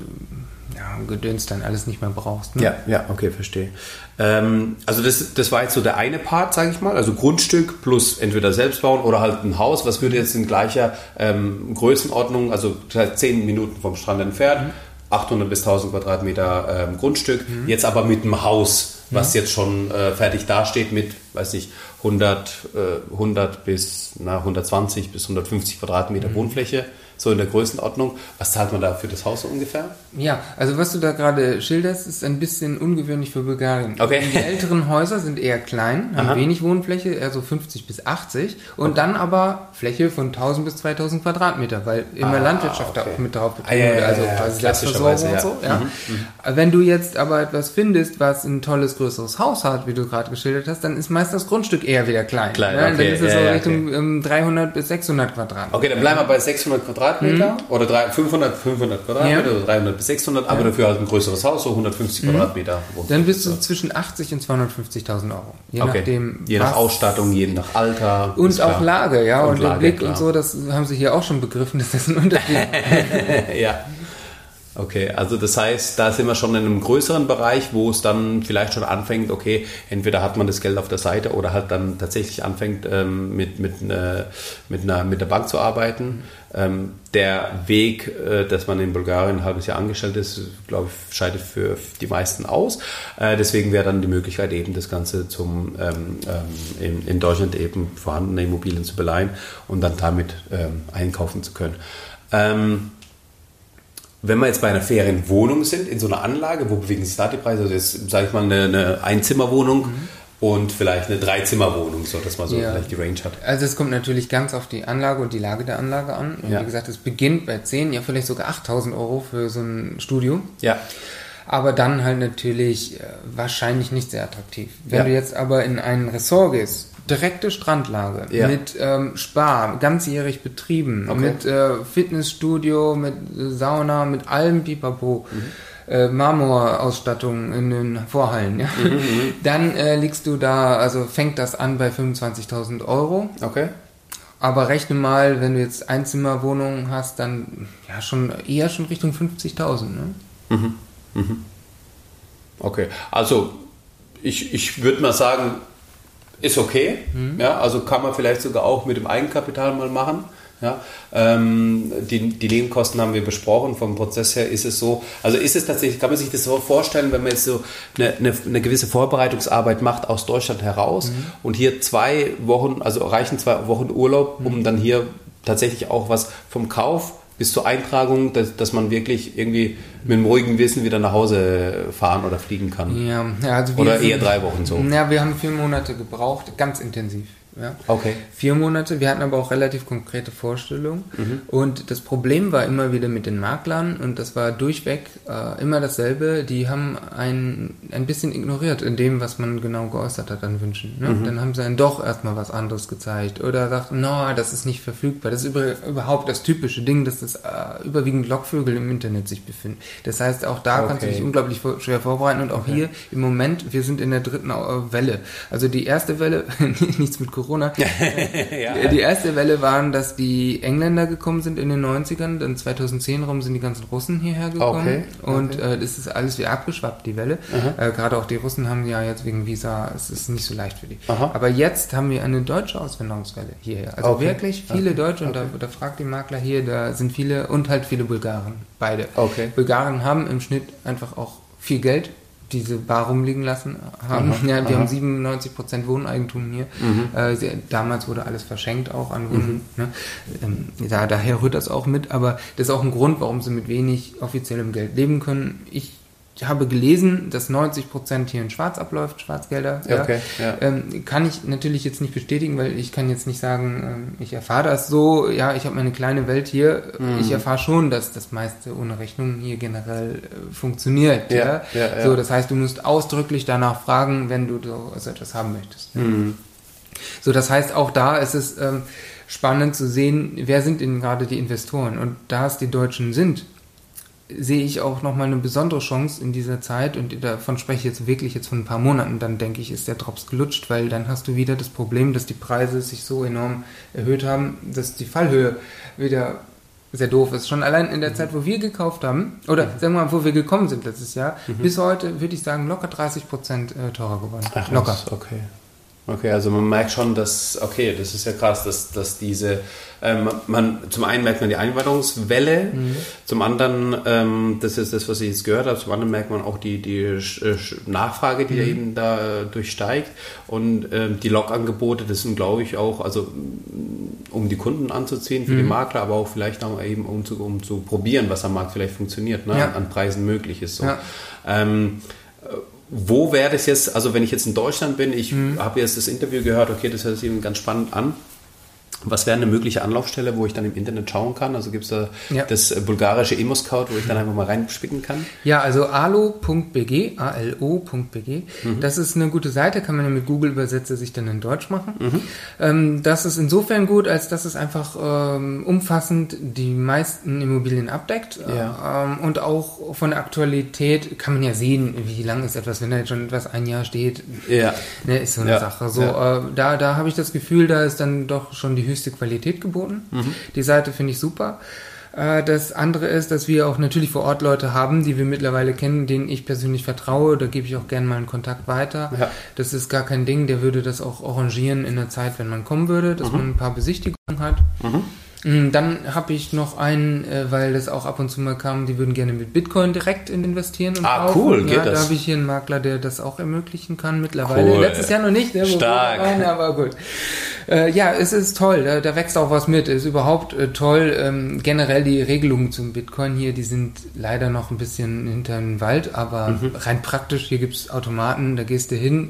ja, Gedöns dann alles nicht mehr brauchst. Ne? Ja, ja, okay, verstehe. Ähm, also das, das war jetzt so der eine Part, sage ich mal, also Grundstück plus entweder selbst bauen oder halt ein Haus. Was würde jetzt in gleicher ähm, Größenordnung, also 10 Minuten vom Strand entfernt, 800 bis 1000 Quadratmeter ähm, Grundstück, jetzt aber mit einem Haus, was jetzt schon äh, fertig dasteht mit, weiß nicht, 100, äh, 100 bis na, 120 bis 150 Quadratmeter Wohnfläche, so in der Größenordnung. Was zahlt man da für das Haus so ungefähr? Ja, also was du da gerade schilderst, ist ein bisschen ungewöhnlich für Bulgarien. Okay. Die älteren Häuser sind eher klein, haben Aha. wenig Wohnfläche, eher so 50 bis 80 und dann aber Fläche von 1000 bis 2000 Quadratmeter, weil immer Ah, Landwirtschaft okay. da auch mit drauf Ah, ja, betrieben wird, ja, also ja, ja, quasi klassischerweise, Selbstversorgung ja. Mhm, und so. Ja. Wenn du jetzt aber etwas findest, was ein tolles größeres Haus hat, wie du gerade geschildert hast, dann ist meist das Grundstück eher wieder klein. Klein, ne? okay. Dann ist es Ja, so ja, Richtung ähm, 300 bis 600 Quadratmeter. Okay, dann bleiben wir bei 600 Quadratmeter oder drei, 500, 500 Quadratmeter Mhm. Ja. oder 300 bis 600, aber dafür halt ein größeres Haus, so 150 Quadratmeter. Mhm. Dann bist du zwischen 80 und 250.000 Euro. Je okay. nachdem. je nach Ausstattung, je nach Alter. Und klar. auch Lage, ja. Und Und, Lage, Blick klar. und so, das haben sie hier auch schon begriffen, dass das ein Unterschied ist. ja. Okay, also das heißt, da sind wir schon in einem größeren Bereich, wo es dann vielleicht schon anfängt, okay, entweder hat man das Geld auf der Seite oder halt dann tatsächlich anfängt, ähm, mit, mit, äh, mit, einer, mit der Bank zu arbeiten. Ähm, der Weg, äh, dass man in Bulgarien ein halbes Jahr angestellt ist, glaube ich, scheidet für die meisten aus. Äh, deswegen wäre dann die Möglichkeit eben, das Ganze zum ähm, ähm, in, in Deutschland eben vorhandene Immobilien zu beleihen und dann damit ähm, einkaufen zu können. Wenn wir jetzt bei einer Ferienwohnung sind, in so einer Anlage, wo bewegen sich da die Preise? Also jetzt, sage ich mal, eine, eine Einzimmerwohnung und vielleicht eine Dreizimmerwohnung, so dass man so Ja. vielleicht die Range hat. Also es kommt natürlich ganz auf die Anlage und die Lage der Anlage an. Und Ja. Wie gesagt, es beginnt bei 10, ja vielleicht sogar 8000 Euro für so ein Studio. Ja, Aber dann halt natürlich äh, wahrscheinlich nicht sehr attraktiv. Wenn Ja. du jetzt aber in ein Ressort gehst, direkte Strandlage, Ja. mit ähm, Spa, ganzjährig betrieben, Okay. mit äh, Fitnessstudio, mit äh, Sauna, mit allem Pipapo. Mhm. Äh, Marmorausstattung in den Vorhallen, ja. Mhm, Dann äh, liegst du da, also fängt das an bei 25.000 Euro. okay. Aber rechne mal, wenn du jetzt Einzimmerwohnungen hast, dann ja schon eher schon Richtung 50.000, ne? Okay, also ich, ich würde mal sagen, ist okay. Ja, also kann man vielleicht sogar auch mit dem Eigenkapital mal machen. Ja, ähm, die, die Nebenkosten haben wir besprochen. Vom Prozess her ist es so. Also ist es tatsächlich, kann man sich das so vorstellen, wenn man jetzt so eine, eine, eine gewisse Vorbereitungsarbeit macht aus Deutschland heraus und hier zwei Wochen, also reichen zwei Wochen Urlaub, um dann hier tatsächlich auch was vom Kauf bis zur Eintragung, dass, dass man wirklich irgendwie mit einem ruhigen Wissen wieder nach Hause fahren oder fliegen kann. Ja, also wir Oder eher drei Wochen so. Ja, wir haben vier Monate gebraucht, ganz intensiv. Ja. Okay. Vier Monate, wir hatten aber auch relativ konkrete Vorstellungen. Mhm. Und das Problem war immer wieder mit den Maklern und das war durchweg äh, immer dasselbe. Die haben ein, ein bisschen ignoriert in dem, was man genau geäußert hat an Wünschen. Ne? Mhm. Dann haben sie dann doch erstmal was anderes gezeigt oder sagten, no, das ist nicht verfügbar. Das ist über, überhaupt das typische Ding, dass das äh, überwiegend Lockvögel im Internet sich befinden. Das heißt, auch da kannst du Okay. dich unglaublich vor, schwer vorbereiten und auch hier im Moment, wir sind in der dritten äh, Welle. Also die erste Welle, nichts mit Corona, ja. die erste Welle waren, dass die Engländer gekommen sind in den 90ern, dann 2010 rum sind die ganzen Russen hierher gekommen Okay, und äh, das ist alles wie abgeschwappt, die Welle. Äh, Gerade auch die Russen haben ja jetzt wegen Visa, es ist nicht so leicht für die. Aha. Aber jetzt haben wir eine deutsche Auswanderungswelle hierher. Also Okay. wirklich viele Deutsche und da, da fragt die Makler hier, da sind viele und halt viele Bulgaren, beide. Okay. Bulgaren haben im Schnitt einfach auch viel Geld, die sie bar rumliegen lassen haben. Aha, ja, wir aha. haben 97% Wohneigentum hier. Äh, sie, damals wurde alles verschenkt auch an Wohnen. Ne? Ähm, da, daher rührt das auch mit, aber das ist auch ein Grund, warum sie mit wenig offiziellem Geld leben können. Ich ich habe gelesen, dass 90 Prozent hier in Schwarz abläuft, Schwarzgelder. Ja. Okay, ja. Ähm, kann ich natürlich jetzt nicht bestätigen, weil ich kann jetzt nicht sagen, ähm, ich erfahre das so, ja, ich habe meine kleine Welt hier. Mhm. Ich erfahre schon, dass das meiste ohne Rechnung hier generell äh, funktioniert. Ja, Ja. So, das heißt, du musst ausdrücklich danach fragen, wenn du so so etwas haben möchtest. Mhm. So, das heißt, auch da ist es ähm, spannend zu sehen, wer sind denn gerade die Investoren. Und da es die Deutschen sind, sehe ich auch nochmal eine besondere Chance in dieser Zeit und davon spreche ich jetzt wirklich jetzt von ein paar Monaten, dann denke ich, ist der Drops gelutscht, weil dann hast du wieder das Problem, dass die Preise sich so enorm erhöht haben, dass die Fallhöhe wieder sehr doof ist. Schon allein in der Zeit, wo wir gekauft haben, oder sagen wir mal, wo wir gekommen sind letztes Jahr, bis heute würde ich sagen, locker 30 Prozent äh, teurer geworden. Ach, locker. okay. Okay, also man merkt schon, dass, okay, das ist ja krass, dass, dass diese, ähm, man, zum einen merkt man die Einwanderungswelle, zum anderen, ähm, das ist das, was ich jetzt gehört habe, zum anderen merkt man auch die, die äh, Nachfrage, die eben da äh, durchsteigt und ähm, die Log-Angebote, das sind, glaube ich, auch, also um die Kunden anzuziehen für die Makler, aber auch vielleicht auch eben um zu, um zu probieren, was am Markt vielleicht funktioniert, ne, Ja. an Preisen möglich ist. So. Ja. Wo wäre das jetzt, also wenn ich jetzt in Deutschland bin, ich Mhm. habe jetzt das Interview gehört, okay, das hört sich eben ganz spannend an. Was wäre eine mögliche Anlaufstelle, wo ich dann im Internet schauen kann? Also gibt es da Ja. das äh, bulgarische Emo-Scout, wo ich dann einfach mal reinspicken kann? Ja, also alo.bg, alo.bg, das ist eine gute Seite, kann man ja mit Google-Übersetzer sich dann in Deutsch machen. Ähm, das ist insofern gut, als dass es einfach ähm, umfassend die meisten Immobilien abdeckt Ja. ähm, und auch von der Aktualität kann man ja sehen, wie lang ist etwas, wenn da jetzt schon etwas ein Jahr steht, Ja. ne, ist so eine Ja, Sache. So, äh, da, da habe ich das Gefühl, da ist dann doch schon die höchste Qualität geboten. Mhm. Die Seite finde ich super. Äh, Das andere ist, dass wir auch natürlich vor Ort Leute haben, die wir mittlerweile kennen, denen ich persönlich vertraue. Da gebe ich auch gerne mal einen Kontakt weiter. Ja. Das ist gar kein Ding. Der würde das auch arrangieren in der Zeit, wenn man kommen würde, dass Mhm. man ein paar Besichtigungen hat. Mm, Dann habe ich noch einen, äh, weil das auch ab und zu mal kam, die würden gerne mit Bitcoin direkt in investieren und Ah, kaufen. cool, geht ja, das? Da habe ich hier einen Makler, der das auch ermöglichen kann mittlerweile. Cool. Letztes Jahr noch nicht, ne, Stark. waren, aber gut. Äh, ja, es ist toll, da, da wächst auch was mit. Es ist überhaupt äh, toll. Ähm, generell die Regelungen zum Bitcoin hier, die sind leider noch ein bisschen hinter dem Wald, aber Mhm. rein praktisch, hier gibt's Automaten, da gehst du hin,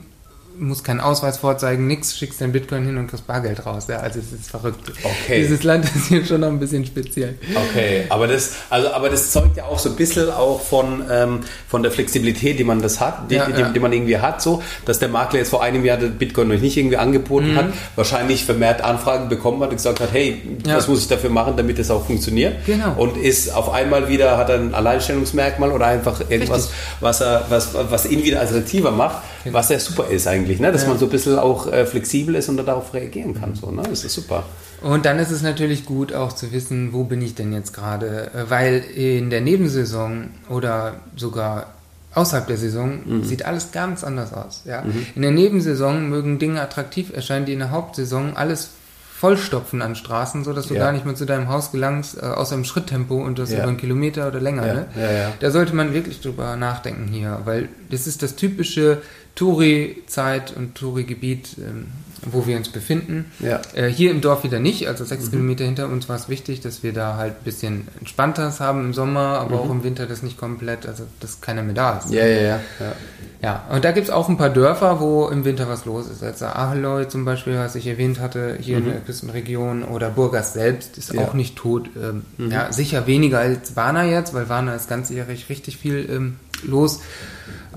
musst keinen Ausweis vorzeigen, nix, schickst dein Bitcoin hin und kriegst Bargeld raus. Ja, also es ist verrückt. Okay. Dieses Land ist hier schon noch ein bisschen speziell. Okay, aber das, also, aber das zeugt ja auch so ein bisschen auch von, ähm, von der Flexibilität, die man das hat, die, Ja, die, ja. die man irgendwie hat, so, dass der Makler jetzt vor einem Jahr den Bitcoin noch nicht irgendwie angeboten Mhm. hat, wahrscheinlich vermehrt Anfragen bekommen hat und gesagt hat, hey, Ja. was muss ich dafür machen, damit es auch funktioniert? Genau. Und ist auf einmal wieder, hat er ein Alleinstellungsmerkmal oder einfach irgendwas, Richtig. was er, was, was ihn wieder attraktiver macht, was ja super ist eigentlich, ne? dass Ja. man so ein bisschen auch äh, flexibel ist und darauf reagieren kann, so, ne? Das ist super. Und dann ist es natürlich gut auch zu wissen, wo bin ich denn jetzt gerade, Äh, weil in der Nebensaison oder sogar außerhalb der Saison Mhm. sieht alles ganz anders aus. Ja? In der Nebensaison mögen Dinge attraktiv erscheinen, die in der Hauptsaison alles vollstopfen an Straßen, so dass du Ja. gar nicht mehr zu deinem Haus gelangst, äh, außer im Schritttempo und das Ja. über einen Kilometer oder länger. Ja, Ne? Da sollte man wirklich drüber nachdenken hier, weil das ist das typische Touri-Zeit und Touri-Gebiet, ähm, wo wir uns befinden. Ja. Äh, hier im Dorf wieder nicht, also Mhm. sechs Kilometer hinter uns war es wichtig, dass wir da halt ein bisschen entspannteres haben im Sommer, aber auch im Winter das nicht komplett, also dass keiner mehr da ist. Mhm. Ja, ja, ja. ja. Ja, und da gibt's auch ein paar Dörfer, wo im Winter was los ist. Also Aheloy zum Beispiel, was ich erwähnt hatte, hier in der Küstenregion oder Burgas selbst ist Mhm. Ja. auch nicht tot. Ähm, Ja, sicher weniger als Warna jetzt, weil Warna ist ganzjährig richtig viel ähm, los.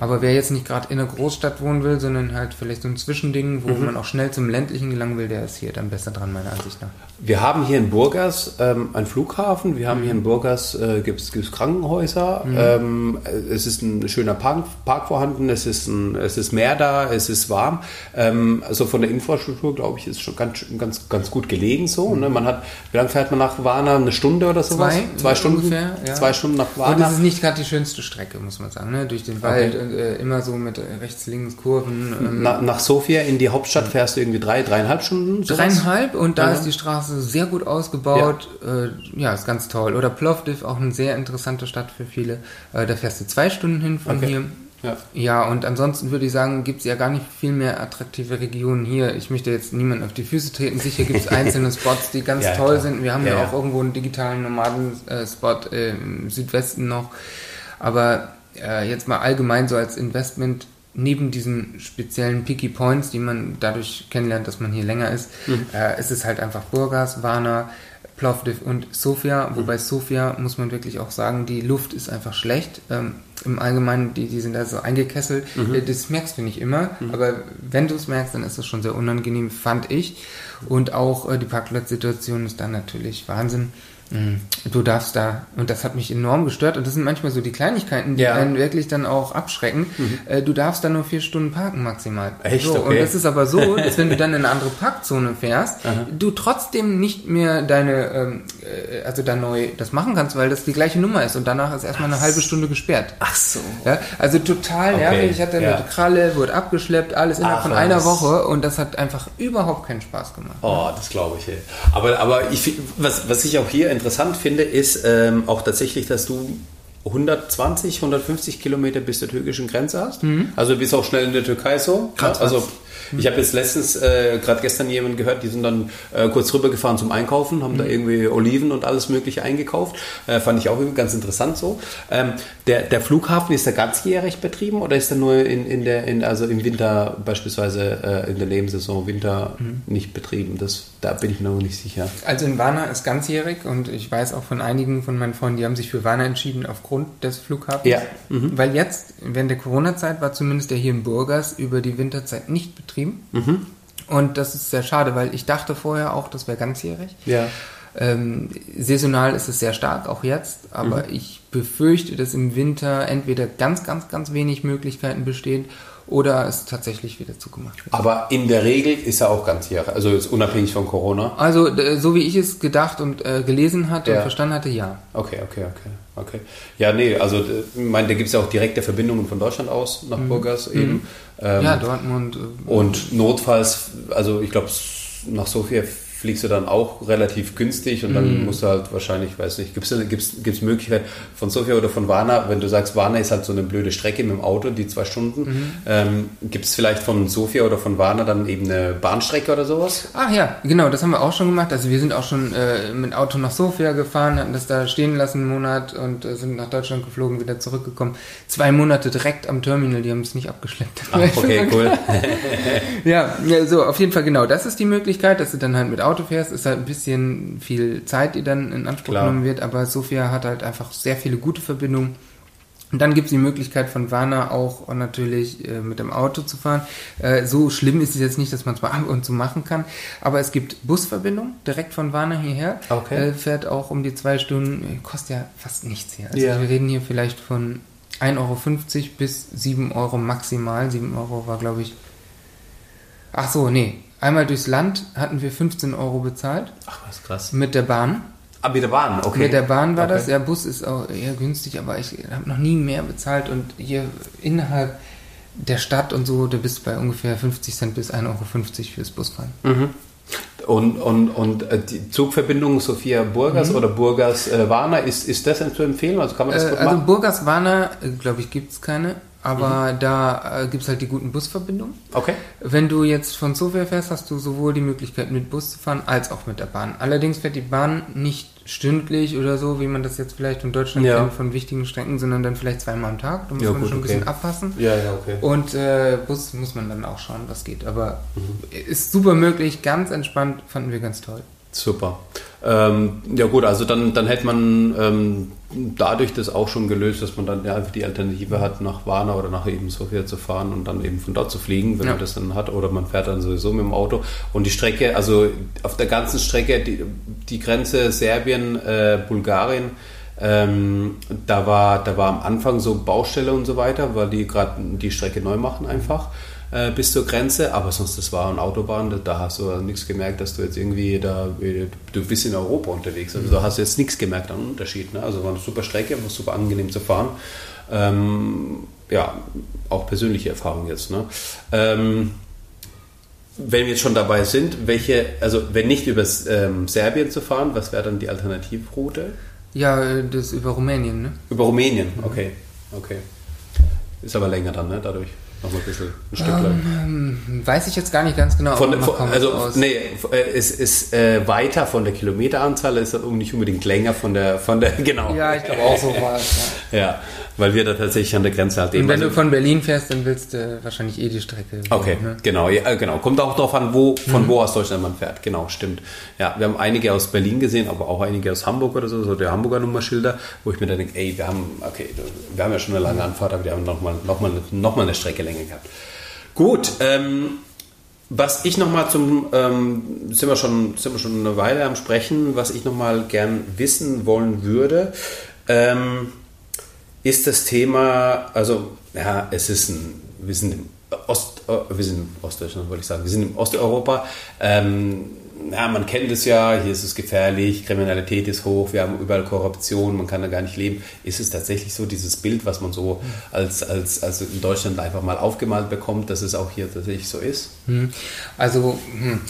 Aber wer jetzt nicht gerade in einer Großstadt wohnen will, sondern halt vielleicht so ein Zwischending, wo man auch schnell zum ländlichen gelangen will, der ist hier dann besser dran, meiner Ansicht nach. Wir haben hier in Burgas ähm, einen Flughafen, wir haben hier in Burgas äh, gibt's, gibt's Krankenhäuser, ähm, es ist ein schöner Park, Park vorhanden, es ist, ein, es ist Meer da, es ist warm. Ähm, also von der Infrastruktur, glaube ich, ist schon ganz, ganz, ganz gut gelegen so. Ne? Man hat, wie lange fährt man nach Varna? Eine Stunde oder sowas? Zwei, Zwei Stunden? ungefähr, ja. Zwei Stunden nach Und das ist nicht gerade die schönste Strecke, muss man sagen, ne? durch den Wald, und, äh, immer so mit äh, rechts, links Kurven. Ähm, Na, nach Sofia in die Hauptstadt fährst du irgendwie drei, dreieinhalb Stunden? sowas? Dreieinhalb und da Ja. ist die Straße sehr gut ausgebaut. Ja, äh, ja ist ganz toll. Oder Plovdiv, auch eine sehr interessante Stadt für viele. Äh, da fährst du zwei Stunden hin von Okay. hier. Ja. Ja, und ansonsten würde ich sagen, gibt es ja gar nicht viel mehr attraktive Regionen hier. Ich möchte jetzt niemanden auf die Füße treten. Sicher gibt es einzelne Spots, die ganz Ja, toll klar. sind. Wir haben Ja, ja, auch irgendwo einen digitalen Nomaden-Spot im Südwesten noch. Aber äh, jetzt mal allgemein so als Investment neben diesen speziellen Picky Points, die man dadurch kennenlernt, dass man hier länger ist, Mhm. äh, ist es halt einfach Burgas, Varna, Plovdiv und Sofia. Wobei Sofia, muss man wirklich auch sagen, die Luft ist einfach schlecht. Ähm, Im Allgemeinen, die, die sind da so eingekesselt. Äh, Das merkst du nicht immer, aber wenn du es merkst, dann ist das schon sehr unangenehm, fand ich. Und auch äh, die Parkplatzsituation ist dann natürlich Wahnsinn. Mhm. Du darfst da, und das hat mich enorm gestört, und das sind manchmal so die Kleinigkeiten, die Ja. einen wirklich dann auch abschrecken. Äh, du darfst da nur vier Stunden parken maximal. Echt? So, Und Okay. das ist aber so, dass wenn du dann in eine andere Parkzone fährst, du trotzdem nicht mehr deine, ähm, äh, also da neu das machen kannst, weil das die gleiche Nummer ist und danach ist erstmal eine halbe Stunde gesperrt. Ach so. Ja, also total Okay, nervig. Ich hatte eine ja. Kralle, wurde abgeschleppt, alles innerhalb Ach, von einer was. Woche und das hat einfach überhaupt keinen Spaß gemacht. Oh, das glaube ich. Ey. Aber, aber ich, was, was ich auch hier interessant finde, ist ähm, auch tatsächlich, dass du 120, 150 Kilometer bis zur türkischen Grenze hast. Also du bist auch schnell in der Türkei so. Krass. also ich habe jetzt letztens, äh, gerade gestern jemanden gehört, die sind dann äh, kurz rübergefahren zum Einkaufen, haben da irgendwie Oliven und alles mögliche eingekauft. Äh, fand ich auch ganz interessant so. Ähm, der, der Flughafen, ist der ganzjährig betrieben oder ist er nur in, in der, in, also im Winter beispielsweise äh, in der Nebensaison Winter nicht betrieben? Das, da bin ich mir noch nicht sicher. Also in Warna ist ganzjährig und ich weiß auch von einigen von meinen Freunden, die haben sich für Warna entschieden aufgrund des Flughafens. Ja. Weil jetzt, während der Corona-Zeit, war zumindest der hier in Burgas über die Winterzeit nicht betrieben. Und das ist sehr schade, weil ich dachte vorher auch, das wäre ganzjährig. Ja. Ähm, saisonal ist es sehr stark, auch jetzt, aber ich befürchte, dass im Winter entweder ganz, ganz, ganz wenig Möglichkeiten bestehen oder es tatsächlich wieder zugemacht wird. Aber in der Regel ist er auch ganzjährig, also ist unabhängig von Corona. Also, so wie ich es gedacht und äh, gelesen hatte Ja. und verstanden hatte, ja. Okay, okay, okay, okay. Ja, nee, also ich meine, da gibt es ja auch direkte Verbindungen von Deutschland aus nach Burgas eben. Ähm, ja, Dortmund. äh, Und notfalls, also ich glaube, nach Sofia fliegst du dann auch relativ günstig und dann musst du halt wahrscheinlich, weiß nicht, gibt es gibt's, gibt's Möglichkeit von Sofia oder von Varna, wenn du sagst, Varna ist halt so eine blöde Strecke mit dem Auto, die zwei Stunden, ähm, gibt es vielleicht von Sofia oder von Varna dann eben eine Bahnstrecke oder sowas? Ach ja, genau, das haben wir auch schon gemacht. Also wir sind auch schon äh, mit Auto nach Sofia gefahren, hatten das da stehen lassen einen Monat und äh, sind nach Deutschland geflogen, wieder zurückgekommen. Zwei Monate direkt am Terminal, die haben es nicht abgeschleppt. Ach, okay, cool. Ja, ja, so auf jeden Fall genau. Das ist die Möglichkeit, dass du dann halt mit Auto fährst. Ist halt ein bisschen viel Zeit, die dann in Anspruch Klar. genommen wird, aber Sofia hat halt einfach sehr viele gute Verbindungen. Und dann gibt es die Möglichkeit von Varna auch natürlich äh, mit dem Auto zu fahren. Äh, so schlimm ist es jetzt nicht, dass man es mal ab und zu machen kann. Aber es gibt Busverbindungen direkt von Varna hierher. Okay. Äh, fährt auch um die zwei Stunden, äh, kostet ja fast nichts hier. Also Ja. wir reden hier vielleicht von 1,50 Euro bis 7 Euro maximal. 7 Euro war, glaube ich, Ach so, nee. Einmal durchs Land hatten wir 15 Euro bezahlt Ach, was krass. mit der Bahn. Ah, mit der Bahn, okay. Mit der Bahn war Okay. das. Der Bus ist auch eher günstig, aber ich habe noch nie mehr bezahlt und hier innerhalb der Stadt und so, da bist du bei ungefähr 50 Cent bis 1,50 Euro fürs Busfahren. Mhm. Und, und, und äh, die Zugverbindung Sophia Burgas oder Burgas äh, ist, ist das denn zu empfehlen? Also kann man das Äh, also machen? Burgas Warna, glaube ich, gibt es keine, aber da äh, gibt es halt die guten Busverbindungen. Okay. Wenn du jetzt von Sofia fährst, hast du sowohl die Möglichkeit mit Bus zu fahren als auch mit der Bahn. Allerdings fährt die Bahn nicht stündlich oder so, wie man das jetzt vielleicht von Deutschland Ja. kennt, von wichtigen Strecken, sondern dann vielleicht zweimal am Tag. Da muss Ja, man gut, schon ein okay. bisschen abpassen. Ja, ja, okay. Und äh, Bus muss man dann auch schauen, was geht. Aber Mhm. ist super möglich, ganz entspannt, fanden wir ganz toll. Super. Ähm, ja gut, also dann, dann hätte man ähm, dadurch das auch schon gelöst, dass man dann ja einfach die Alternative hat, nach Warna oder nach eben Sofia zu fahren und dann eben von dort zu fliegen, wenn Ja. man das dann hat. Oder man fährt dann sowieso mit dem Auto. Und die Strecke, also auf der ganzen Strecke, die, die Grenze Serbien, äh, Bulgarien, ähm, da, war, da war am Anfang so Baustelle und so weiter, weil die gerade die Strecke neu machen einfach äh, bis zur Grenze, aber sonst das war eine Autobahn, da, da hast du nichts gemerkt, dass du jetzt irgendwie da, äh, du bist in Europa unterwegs, also da hast du jetzt nichts gemerkt an Unterschied. Ne? Also war eine super Strecke, war super angenehm zu fahren. Ähm, ja, auch persönliche Erfahrung jetzt. Ne? Ähm, wenn wir jetzt schon dabei sind, welche, also wenn nicht über ähm, Serbien zu fahren, was wäre dann die Alternativroute? Ja, das über Rumänien, ne? Über Rumänien, okay. Okay. Ist aber länger dann, ne? Dadurch nochmal ein bisschen ein Stück lang. Ähm, weiß ich jetzt gar nicht ganz genau. Von, von, also, aus. nee, es ist äh, weiter von der Kilometeranzahl, ist nicht unbedingt länger von der, von der, genau. Ja, ich glaube auch so war es. Ja, weil wir da tatsächlich an der Grenze halt Und eben. wenn du also- von Berlin fährst, dann willst du wahrscheinlich eh die Strecke. Okay, Ne? genau, ja, genau. Kommt auch darauf an, wo, von Mhm. wo aus Deutschland man fährt. Genau, stimmt. Ja, wir haben einige aus Berlin gesehen, aber auch einige aus Hamburg oder so, so der Hamburger Nummerschilder, wo ich mir dann denke, ey, wir haben, okay, wir haben ja schon eine lange Anfahrt, aber wir haben nochmal noch mal, noch mal eine Strecke länger gehabt. Gut, ähm, was ich nochmal zum, ähm, sind, wir schon, sind wir schon eine Weile am Sprechen, was ich nochmal gern wissen wollen würde, ähm, ist das Thema, also ja, es ist ein, wir sind im Ost, äh, wir sind im Ostdeutschland, wollte ich sagen, wir sind im Osteuropa. Ähm, ja, man kennt es ja, hier ist es gefährlich, Kriminalität ist hoch, wir haben überall Korruption, man kann da gar nicht leben. Ist es tatsächlich so, dieses Bild, was man so als, als, als in Deutschland einfach mal aufgemalt bekommt, dass es auch hier tatsächlich so ist? Hm. Also, hm.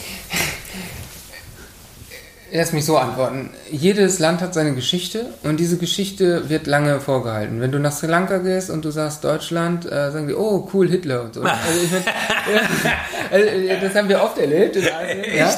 Lass mich so antworten. Jedes Land hat seine Geschichte und diese Geschichte wird lange vorgehalten. Wenn du nach Sri Lanka gehst und du sagst Deutschland, äh, sagen die, oh cool, Hitler und so. Also ich mein, äh, das haben wir oft erlebt in Asien. ja.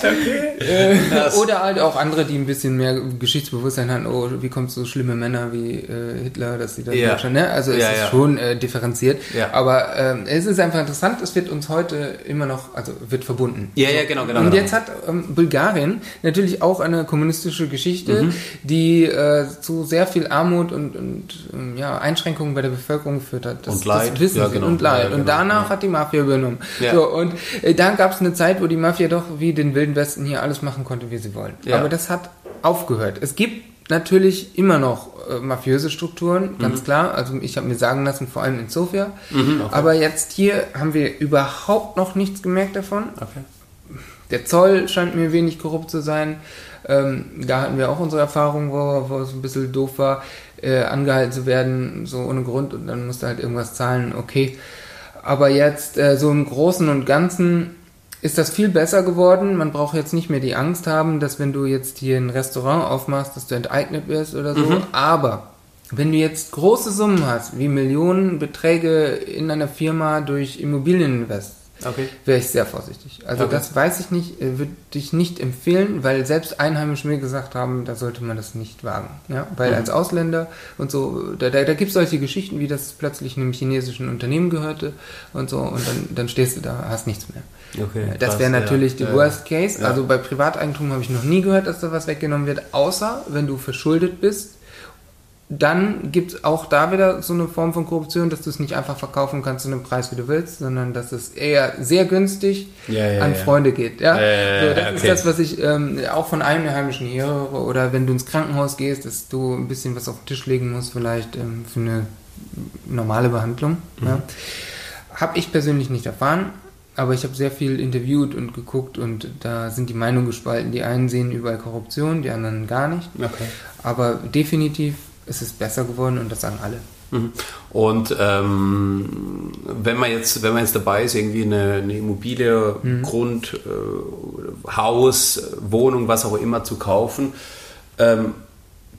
Äh, oder halt auch andere, die ein bisschen mehr Geschichtsbewusstsein haben, oh, wie kommt so schlimme Männer wie äh, Hitler, dass sie dann Ja. Deutschland, ne? Also es Ja, ist ja. schon äh, differenziert. Aber ähm, es ist einfach interessant, es wird uns heute immer noch, also wird verbunden. Ja, ja, genau, genau. Und genau. jetzt hat ähm, Bulgarien natürlich auch eine kommunistische Geschichte, Mhm. die äh, zu sehr viel Armut und, und ähm, ja, Einschränkungen bei der Bevölkerung geführt hat. Das, Und Leid. Das wissen Ja, genau. Und Leid. Ja, genau. Und danach Ja. hat die Mafia übernommen. Ja. So, und äh, dann gab es eine Zeit, wo die Mafia doch wie den Wilden Westen hier alles machen konnte, wie sie wollen. Ja. Aber das hat aufgehört. Es gibt natürlich immer noch äh, mafiöse Strukturen, Mhm. ganz klar. Also ich habe mir sagen lassen, vor allem in Sofia. Aber jetzt hier haben wir überhaupt noch nichts gemerkt davon. Okay. Der Zoll scheint mir wenig korrupt zu sein. Ähm, da hatten wir auch unsere Erfahrung, wo, wo es ein bisschen doof war, äh, angehalten zu werden, so ohne Grund und dann musste halt irgendwas zahlen, okay. Aber jetzt äh, so im Großen und Ganzen ist das viel besser geworden. Man braucht jetzt nicht mehr die Angst haben, dass wenn du jetzt hier ein Restaurant aufmachst, dass du enteignet wirst oder so. Aber wenn du jetzt große Summen hast, wie Millionenbeträge in einer Firma durch Immobilieninvest, Okay. wäre ich sehr vorsichtig. Also Okay. das weiß ich nicht, äh, würde ich nicht empfehlen, weil selbst Einheimische mir gesagt haben, da sollte man das nicht wagen. Ja? Weil Mhm. als Ausländer und so, da, da, da gibt es solche Geschichten, wie das plötzlich einem chinesischen Unternehmen gehörte und so und dann, dann stehst du da, hast nichts mehr. Okay, Äh, Das wäre natürlich ja. die Ja, Worst Case. ja. Also bei Privateigentum habe ich noch nie gehört, dass da was weggenommen wird, außer wenn du verschuldet bist. Dann gibt es auch da wieder so eine Form von Korruption, dass du es nicht einfach verkaufen kannst zu einem Preis, wie du willst, sondern dass es eher sehr günstig Ja, ja, an ja. Freunde geht. Ja? So, das okay. ist das, was ich ähm, auch von Einheimischen hier höre. Oder wenn du ins Krankenhaus gehst, dass du ein bisschen was auf den Tisch legen musst, vielleicht ähm, für eine normale Behandlung. Mhm. Ja? Habe ich persönlich nicht erfahren. Aber ich habe sehr viel interviewt und geguckt und da sind die Meinungen gespalten. Die einen sehen überall Korruption, die anderen gar nicht. Okay. Aber definitiv ist es besser geworden und das sagen alle. Mhm. Und ähm, wenn man jetzt, wenn man jetzt dabei ist, irgendwie eine, eine Immobilie, Mhm. Grund, äh, Haus, Wohnung, was auch immer zu kaufen, ähm,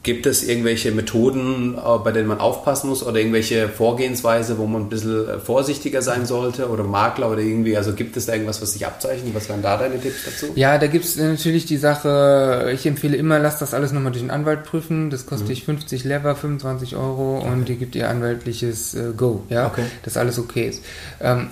gibt es irgendwelche Methoden, äh, bei denen man aufpassen muss oder irgendwelche Vorgehensweise, wo man ein bisschen äh, vorsichtiger sein sollte oder Makler oder irgendwie, also gibt es da irgendwas, was sich abzeichnet? Was wären da deine Tipps dazu? Ja, da gibt's natürlich die Sache, ich empfehle immer, lass das alles nochmal durch den Anwalt prüfen. Das kostet dich 50 Lever, 25 Euro und die gibt dir anwaltliches äh, Go, ja, Okay. dass alles okay ist. Ähm,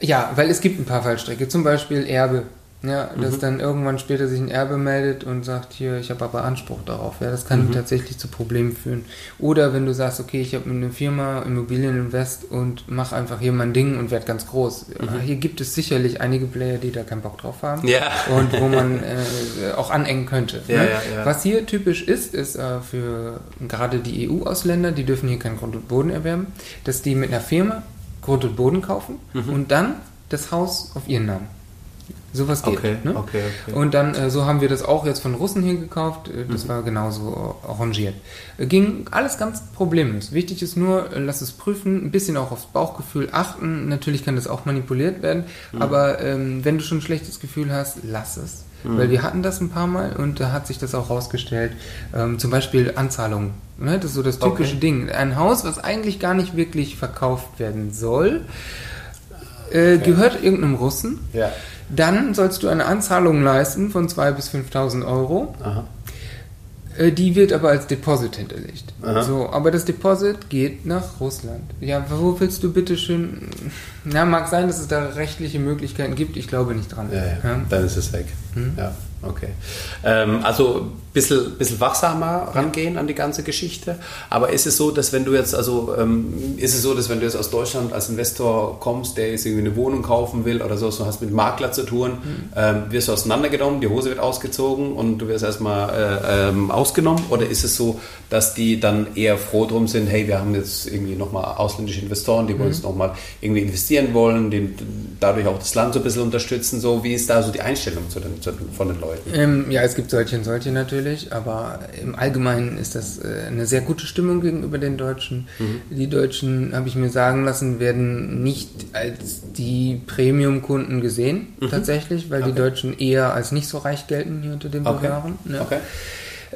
ja, weil es gibt ein paar Fallstrecke, zum Beispiel Erbe. Ja, dass dann irgendwann später sich ein Erbe meldet und sagt, hier, ich habe aber Anspruch darauf. Ja, das kann tatsächlich zu Problemen führen. Oder wenn du sagst, okay, ich habe eine Firma, Immobilieninvest und mache einfach hier mein Ding und werde ganz groß. Ja, Hier gibt es sicherlich einige Player, die da keinen Bock drauf haben Ja. und wo man äh, auch anecken könnte. Ja, ne? ja, ja. Was hier typisch ist, ist äh, für gerade die EU-Ausländer, die dürfen hier keinen Grund und Boden erwerben, dass die mit einer Firma Grund und Boden kaufen Mhm. und dann das Haus auf ihren Namen. Sowas geht. Okay, ne? okay, okay. Und dann, äh, so haben wir das auch jetzt von Russen hier gekauft. Äh, Mhm. Das war genauso arrangiert. Äh, Ging alles ganz problemlos. Wichtig ist nur, äh, lass es prüfen, ein bisschen auch aufs Bauchgefühl achten. Natürlich kann das auch manipuliert werden, Mhm. aber ähm, wenn du schon ein schlechtes Gefühl hast, lass es. Mhm. Weil wir hatten das ein paar Mal und da hat sich das auch rausgestellt. Ähm, zum Beispiel Anzahlungen. Ne? Das ist so das typische Okay. Ding. Ein Haus, was eigentlich gar nicht wirklich verkauft werden soll, äh, gehört irgendeinem Russen. Ja. Dann sollst du eine Anzahlung leisten von 2.000 bis 5.000 Euro. Aha. Äh, Die wird aber als Deposit hinterlegt. Aha. So, aber das Deposit geht nach Russland. Ja, wo willst du bitte schön? Na, mag sein, dass es da rechtliche Möglichkeiten gibt. Ich glaube nicht dran. Ja, ja. Dann ist es weg. Ja, okay. Ähm, also ein bisschen, bisschen wachsamer rangehen an die ganze Geschichte. Aber ist es so, dass wenn du jetzt, also ähm, ist es so, dass wenn du jetzt aus Deutschland als Investor kommst, der jetzt irgendwie eine Wohnung kaufen will oder so, so hast mit Makler zu tun, ähm, wirst du auseinandergenommen, die Hose wird ausgezogen und du wirst erstmal äh, ähm, ausgenommen? Oder ist es so, dass die dann eher froh drum sind, hey, wir haben jetzt irgendwie nochmal ausländische Investoren, die wollen jetzt nochmal irgendwie investieren wollen, die dadurch auch das Land so ein bisschen unterstützen, so wie ist da so die Einstellung zu den, zu von den Leuten? Ähm, ja, es gibt solche und solche natürlich, aber im Allgemeinen ist das äh, eine sehr gute Stimmung gegenüber den Deutschen. Die Deutschen, habe ich mir sagen lassen, werden nicht als die Premium-Kunden gesehen, tatsächlich, weil die Deutschen eher als nicht so reich gelten hier unter den Okay. Bulgaren. ne? Okay.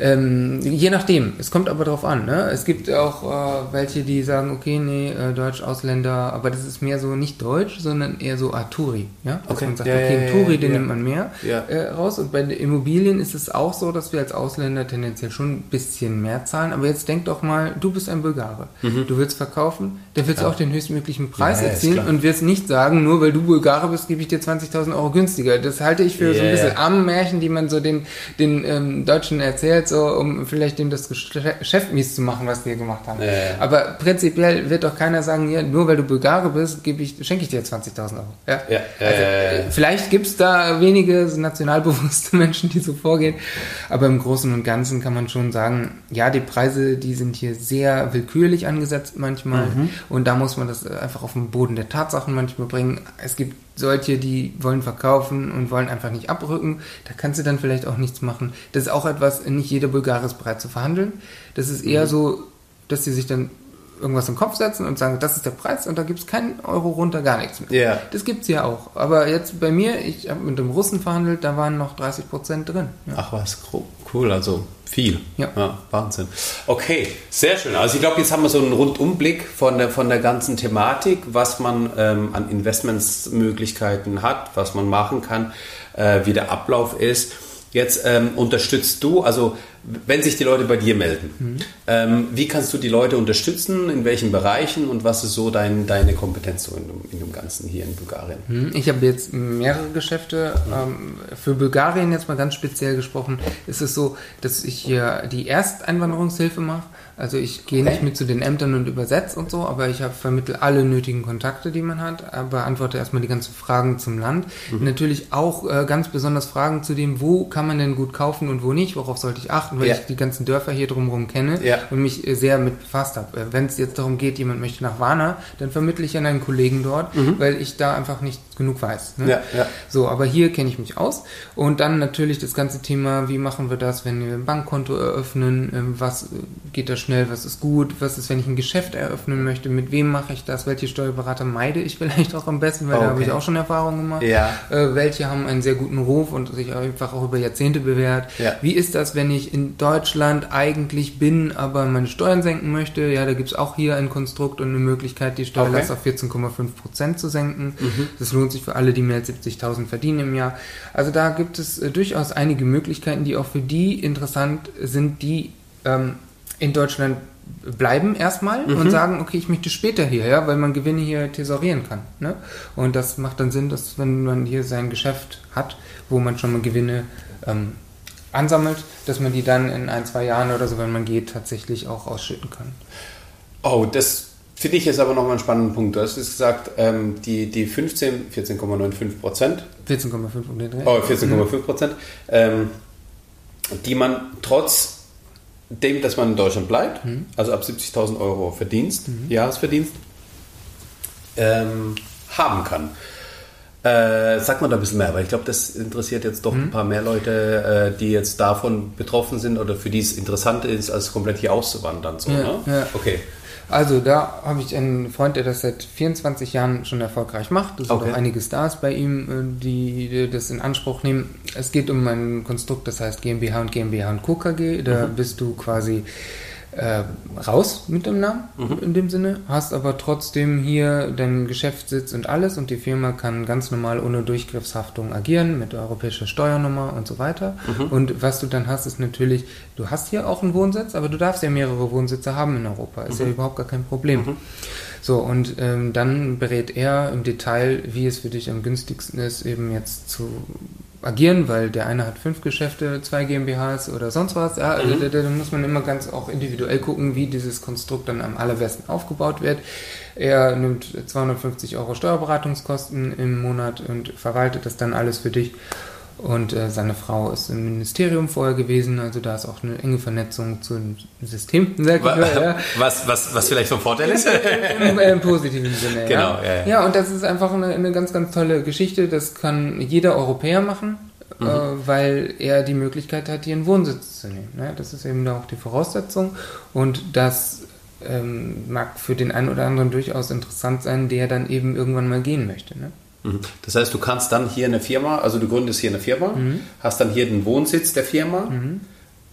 Ähm, je nachdem, es kommt aber drauf an. Ne? Es gibt auch äh, welche, die sagen, okay, nee, äh, Deutsch, Ausländer, aber das ist mehr so nicht Deutsch, sondern eher so Arturi. Ja? Dass Okay. man sagt, Ja, okay, ja, ein ja, ja, den ja. nimmt man mehr Ja. äh, raus. Und bei den Immobilien ist es auch so, dass wir als Ausländer tendenziell schon ein bisschen mehr zahlen. Aber jetzt denk doch mal, du bist ein Bulgare. Du willst verkaufen, dann willst du auch den höchstmöglichen Preis Mhm. Ja, ja, erzielen und wirst nicht sagen, nur weil du Bulgare bist, gebe ich dir 20.000 Euro günstiger. Das halte ich für so ein Ja, bisschen ja. Ammenmärchen, die man so den, den ähm, Deutschen erzählt, so um vielleicht dem das Geschä- Geschäft mies zu machen, was hier gemacht haben. Ja, ja. Aber prinzipiell wird doch keiner sagen, ja, nur weil du Bulgare bist, gebe ich, schenke ich dir 20.000 Euro. Ja, Ja, also, äh, Vielleicht gibt es da wenige nationalbewusste Menschen, die so vorgehen, aber im Großen und Ganzen kann man schon sagen, ja, die Preise, die sind hier sehr willkürlich angesetzt manchmal Mhm. und da muss man das einfach auf den Boden der Tatsachen manchmal bringen. Es gibt solche, die wollen verkaufen und wollen einfach nicht abrücken. Da kannst du dann vielleicht auch nichts machen. Das ist auch etwas, nicht jeder Bulgare ist bereit zu verhandeln. Das ist Mhm. eher so, dass sie sich dann irgendwas im Kopf setzen und sagen, das ist der Preis und da gibt es keinen Euro runter, gar nichts mehr. Ja. Das gibt's ja auch. Aber jetzt bei mir, ich habe mit dem Russen verhandelt, da waren noch 30 Prozent drin. Ja. Ach was, cool, also viel. Ja. Wahnsinn. Okay, sehr schön. Also ich glaube, jetzt haben wir so einen Rundumblick von der, von der ganzen Thematik, was man ähm, an Investmentsmöglichkeiten hat, was man machen kann, äh, wie der Ablauf ist. Jetzt ähm, unterstützt du, also wenn sich die Leute bei dir melden, ähm, wie kannst du die Leute unterstützen, in welchen Bereichen und was ist so dein, deine Kompetenz so in, dem- in dem Ganzen hier in Bulgarien? Hm, Ich habe jetzt mehrere Geschäfte. Ähm, für Bulgarien jetzt mal ganz speziell gesprochen, ist es so, dass ich hier die Ersteinwanderungshilfe mache. Also ich gehe Okay. nicht mit zu den Ämtern und übersetze und so, aber ich habe vermittel alle nötigen Kontakte, die man hat, äh, beantworte erstmal die ganzen Fragen zum Land. Mhm. Natürlich auch äh, ganz besonders Fragen zu dem, wo kann man denn gut kaufen und wo nicht, worauf sollte ich achten, weil Ja. ich die ganzen Dörfer hier drumherum kenne Ja. und mich äh, sehr mit befasst habe. Äh, Wenn es jetzt darum geht, jemand möchte nach Varna, dann vermittle ich an einen Kollegen dort, weil ich da einfach nicht genug weiß. Ne? Mhm. Ja, ja. So, aber hier kenne ich mich aus. Und dann natürlich das ganze Thema, wie machen wir das, wenn wir ein Bankkonto eröffnen, ähm, was geht da schnell, was ist gut, was ist, wenn ich ein Geschäft eröffnen möchte, mit wem mache ich das, welche Steuerberater meide ich vielleicht auch am besten, weil da Okay. habe ich auch schon Erfahrungen gemacht. Ja. Äh, welche haben einen sehr guten Ruf und sich einfach auch über Jahrzehnte bewährt. Ja. Wie ist das, wenn ich in Deutschland eigentlich bin, aber meine Steuern senken möchte? Ja, da gibt es auch hier ein Konstrukt und eine Möglichkeit, die Steuerlast Okay. auf 14,5 Prozent zu senken. Das lohnt sich für alle, die mehr als 70.000 verdienen im Jahr. Also da gibt es äh, durchaus einige Möglichkeiten, die auch für die interessant sind, die ähm, in Deutschland bleiben erstmal und sagen, okay, ich möchte später hier, ja, weil man Gewinne hier tesorieren kann. Ne? Und das macht dann Sinn, dass wenn man hier sein Geschäft hat, wo man schon mal Gewinne ähm, ansammelt, dass man die dann in ein, zwei Jahren oder so, wenn man geht, tatsächlich auch ausschütten kann. Oh, das finde ich jetzt aber nochmal einen spannenden Punkt. Du hast jetzt gesagt, ähm, die, die 15, 14,95 Prozent, 14,5 um den Dreh. oh, 14,5 Prozent, ähm, die man trotz dem, dass man in Deutschland bleibt, also ab 70.000 Euro Verdienst, Jahresverdienst, ähm, haben kann. Äh, sag mal da ein bisschen mehr, weil ich glaube, das interessiert jetzt doch ein paar mehr Leute, äh, die jetzt davon betroffen sind oder für die es interessant ist, als komplett hier auszuwandern. So, Ja, ne? ja. Okay. Also da habe ich einen Freund, der das seit 24 Jahren schon erfolgreich macht. Es sind Okay. auch einige Stars bei ihm, äh, die, die das in Anspruch nehmen. Es geht um ein Konstrukt, das heißt GmbH und GmbH und Co. KG. Da Mhm. bist du quasi äh, raus mit dem Namen in dem Sinne, hast aber trotzdem hier deinen Geschäftssitz und alles und die Firma kann ganz normal ohne Durchgriffshaftung agieren mit europäischer Steuernummer und so weiter. Und was du dann hast, ist natürlich, du hast hier auch einen Wohnsitz, aber du darfst ja mehrere Wohnsitze haben in Europa. Ist ja überhaupt gar kein Problem. So, und ähm, dann berät er im Detail, wie es für dich am günstigsten ist, eben jetzt zu agieren, weil der eine hat fünf Geschäfte, zwei GmbHs oder sonst was. Ja, also da, da muss man immer ganz auch individuell gucken, wie dieses Konstrukt dann am allerbesten aufgebaut wird. Er nimmt 250 Euro Steuerberatungskosten im Monat und verwaltet das dann alles für dich. Und äh, seine Frau ist im Ministerium vorher gewesen, also da ist auch eine enge Vernetzung zum System, sag ich Wa- mal. Ja. Was, was, was vielleicht vom Vorteil ist? Im, im positiven Sinne. Genau, ja. ja, ja. ja, und das ist einfach eine, eine ganz, ganz tolle Geschichte. Das kann jeder Europäer machen, Mhm. äh, weil er die Möglichkeit hat, hier einen Wohnsitz zu nehmen. Ne? Das ist eben auch die Voraussetzung. Und das ähm, mag für den einen oder anderen durchaus interessant sein, der dann eben irgendwann mal gehen möchte. Ne? Mhm. Das heißt, du kannst dann hier eine Firma, also du gründest hier eine Firma, Mhm. hast dann hier den Wohnsitz der Firma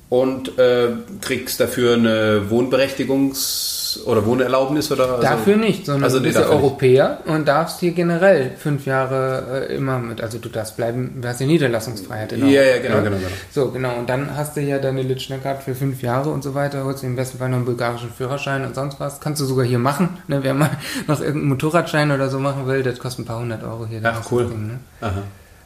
und äh, kriegst dafür eine Wohnberechtigungs- oder Wohnerlaubnis oder also, Dafür nicht, sondern Also du nee, bist ja dafür nicht. Europäer und darfst hier generell fünf Jahre äh, immer mit, also du darfst bleiben, du hast ja Niederlassungsfreiheit in Ja, ja, genau, ne? genau, genau. So, genau, und dann hast du ja deine Litschner-Card für fünf Jahre und so weiter, holst im besten Fall noch einen bulgarischen Führerschein und sonst was. Kannst du sogar hier machen, ne? wer mal noch irgendeinen Motorradschein oder so machen will, das kostet ein paar hundert Euro hier. Ach, cool. rauszubringen, Ne? Aha.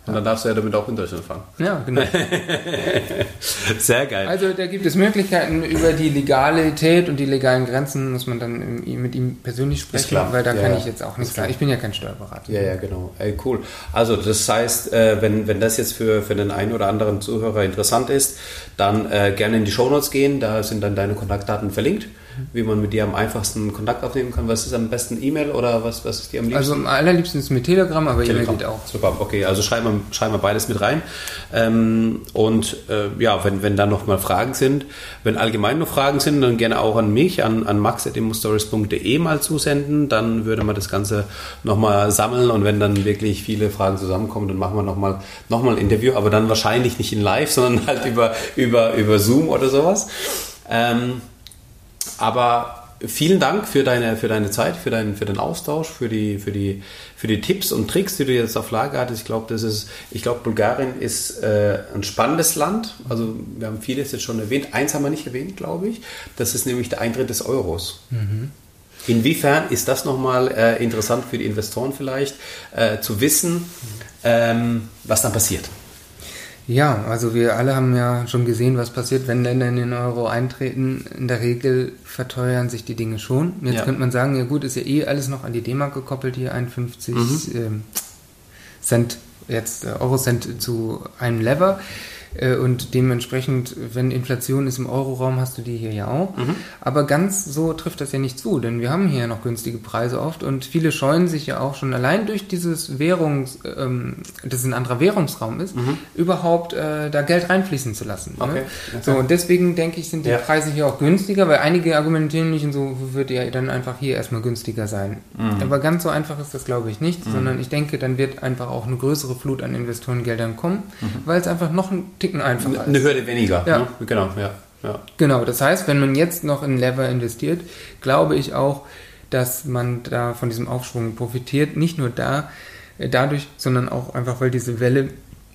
Und dann darfst du ja damit auch in Deutschland fahren. Ja, genau. Sehr geil. Also da gibt es Möglichkeiten über die Legalität und die legalen Grenzen muss man dann mit ihm persönlich sprechen, klar. weil da Ja, kann ja. ich jetzt auch nichts sagen. Ich bin ja kein Steuerberater. Ja, ja, genau. Ey, cool. Also das heißt, äh, wenn, wenn das jetzt für, für den einen oder anderen Zuhörer interessant ist, dann äh, gerne in die Shownotes gehen. Da sind dann deine Kontaktdaten verlinkt, wie man mit dir am einfachsten Kontakt aufnehmen kann. Was ist am besten E-Mail oder was, was ist dir am liebsten? Also am allerliebsten ist mit Telegram, aber E-Mail geht auch. Super, okay, also schreiben wir, schreiben wir beides mit rein. Ähm, und äh, ja, wenn, wenn da noch mal Fragen sind, wenn allgemein noch Fragen sind, dann gerne auch an mich, an, an max.immostories.de mal zusenden. Dann würde man das Ganze nochmal sammeln und wenn dann wirklich viele Fragen zusammenkommen, dann machen wir nochmal noch mal ein Interview, aber dann wahrscheinlich nicht in live, sondern halt über, über, über Zoom oder sowas. Ähm, aber vielen Dank für deine, für deine Zeit, für, deinen, für den Austausch, für die, für, die, für die Tipps und Tricks, die du jetzt auf Lager hattest. Ich glaube, das ist, ich glaube, Bulgarien ist äh, ein spannendes Land. Also wir haben vieles jetzt schon erwähnt. Eins haben wir nicht erwähnt, glaube ich. Das ist nämlich der Eintritt des Euros. Inwiefern ist das nochmal äh, interessant für die Investoren vielleicht, äh, zu wissen, ähm, was dann passiert? Ja, also wir alle haben ja schon gesehen, was passiert, wenn Länder in den Euro eintreten. In der Regel verteuern sich die Dinge schon. Jetzt Ja. könnte man sagen, ja gut, ist ja eh alles noch an die D-Mark gekoppelt hier, 51 ähm, Cent, jetzt äh, Eurocent zu einem Lever. Äh, Und dementsprechend, wenn Inflation ist im Euroraum, hast du die hier ja auch. Aber ganz so trifft das ja nicht zu, denn wir haben hier ja noch günstige Preise oft und viele scheuen sich ja auch schon allein durch dieses Währungs, ähm, dass es ein anderer Währungsraum ist, überhaupt äh, da Geld reinfließen zu lassen. Okay, Ne? okay. So, und deswegen denke ich, sind die Ja. Preise hier auch günstiger, weil einige argumentieren nicht und so wird ja dann einfach hier erstmal günstiger sein. Mhm. Aber ganz so einfach ist das, glaube ich, nicht, sondern ich denke, dann wird einfach auch eine größere Flut an Investorengeldern kommen, weil es einfach noch ein Ticken einfacher. Eine Hürde weniger. Ja. Ne? Genau, ja. ja. Genau, das heißt, wenn man jetzt noch in Lever investiert, glaube ich auch, dass man da von diesem Aufschwung profitiert. Nicht nur da, äh, dadurch, sondern auch einfach, weil diese Welle,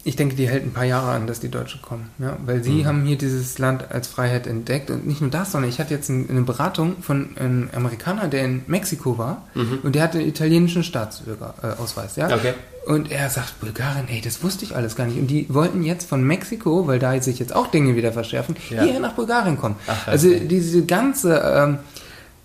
ich denke, die hält ein paar Jahre an, dass die Deutschen kommen. Ja? Weil sie haben hier dieses Land als Freiheit entdeckt. Und nicht nur das, sondern ich hatte jetzt ein- eine Beratung von einem Amerikaner, der in Mexiko war und der hatte einen italienischen Staatsbürgerausweis. Äh, ja? Okay. Und er sagt, Bulgarien, ey, das wusste ich alles gar nicht. Und die wollten jetzt von Mexiko, weil da sich jetzt auch Dinge wieder verschärfen, Ja. hierher nach Bulgarien kommen. Ach, also okay. diese ganze ähm,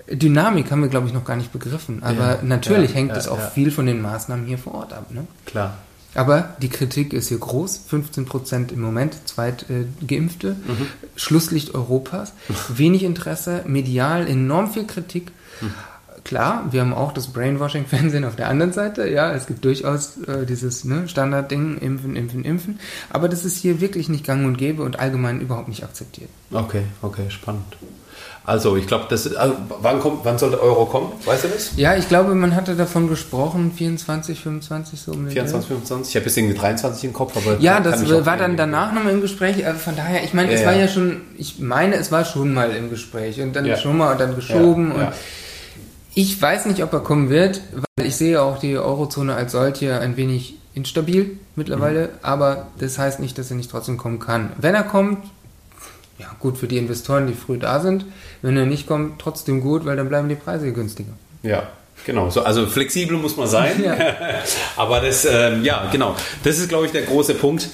Dynamik haben wir, glaube ich, noch gar nicht begriffen. Aber Ja, natürlich ja, hängt ja, es auch ja. viel von den Maßnahmen hier vor Ort ab. Ne? Klar. Aber die Kritik ist hier groß. 15 Prozent im Moment, Zweitgeimpfte. Mhm. Schlusslicht Europas. Wenig Interesse, medial enorm viel Kritik. klar, wir haben auch das Brainwashing-Fernsehen auf der anderen Seite. Ja, es gibt durchaus äh, dieses ne, Standardding, impfen, impfen, impfen. Aber das ist hier wirklich nicht gang und gäbe und allgemein überhaupt nicht akzeptiert. Okay, okay, spannend. Also, ich glaube, das also, wann, kommt, wann soll der Euro kommen? Weißt du das? Ja, ich glaube, man hatte davon gesprochen, 24, 25 so um den 24, 25? Ich habe jetzt irgendwie 23 im Kopf, aber. Ja, das war dann danach nochmal im Gespräch. Also von daher, ich meine, ja, es war ja. ja schon, ich meine, es war schon mal im Gespräch und dann ja. schon mal und dann geschoben und ich weiß nicht, ob er kommen wird, weil ich sehe auch die Eurozone als solche ein wenig instabil mittlerweile, mhm. aber das heißt nicht, dass er nicht trotzdem kommen kann. Wenn er kommt, ja, gut für die Investoren, die früh da sind. Wenn er nicht kommt, trotzdem gut, weil dann bleiben die Preise günstiger. Ja, Genau, so, also flexibel muss man sein. Ja. Aber das, ähm, ja, genau. Das ist, glaube ich, der große Punkt.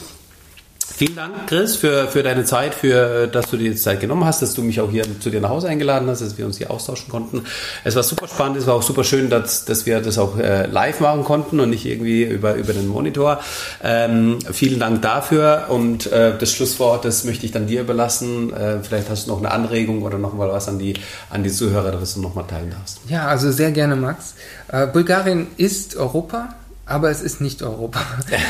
Vielen Dank, Chris, für, für deine Zeit, für dass du dir die Zeit genommen hast, dass du mich auch hier zu dir nach Hause eingeladen hast, dass wir uns hier austauschen konnten. Es war super spannend, es war auch super schön, dass, dass wir das auch äh, live machen konnten und nicht irgendwie über, über den Monitor. Ähm, vielen Dank dafür und äh, das Schlusswort, das möchte ich dann dir überlassen. Äh, vielleicht hast du noch eine Anregung oder noch mal was an die, an die Zuhörer, dass du noch mal teilen darfst. Ja, also sehr gerne, Max. Äh, Bulgarien ist Europa aber es ist nicht Europa.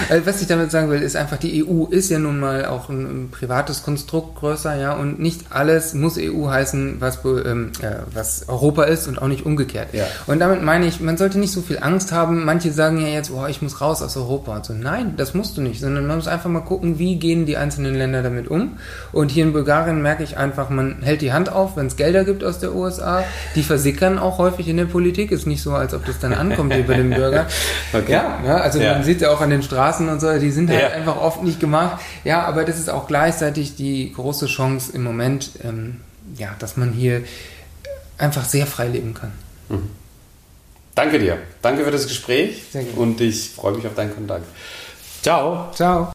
Äh, was ich damit sagen will, ist einfach, die EU ist ja nun mal auch ein, ein privates Konstrukt größer, ja, und nicht alles muss EU heißen, was, ähm, äh, was Europa ist und auch nicht umgekehrt. Ja. Und damit meine ich, man sollte nicht so viel Angst haben. Manche sagen ja jetzt, oh, ich muss raus aus Europa und so. Nein, das musst du nicht, sondern man muss einfach mal gucken, wie gehen die einzelnen Länder damit um. Und hier in Bulgarien merke ich einfach, man hält die Hand auf, wenn es Gelder gibt aus der USA. Die versickern auch häufig in der Politik. Ist nicht so, als ob das dann ankommt hier bei dem Bürger. Okay. Ja, ja, also ja. man sieht ja auch an den Straßen und so, die sind halt ja. einfach oft nicht gemacht. Ja, aber das ist auch gleichzeitig die große Chance im Moment, ähm, ja, dass man hier einfach sehr frei leben kann. Mhm. Danke dir. Danke für das Gespräch Sehr gerne. und ich freue mich auf deinen Kontakt. Ciao. Ciao.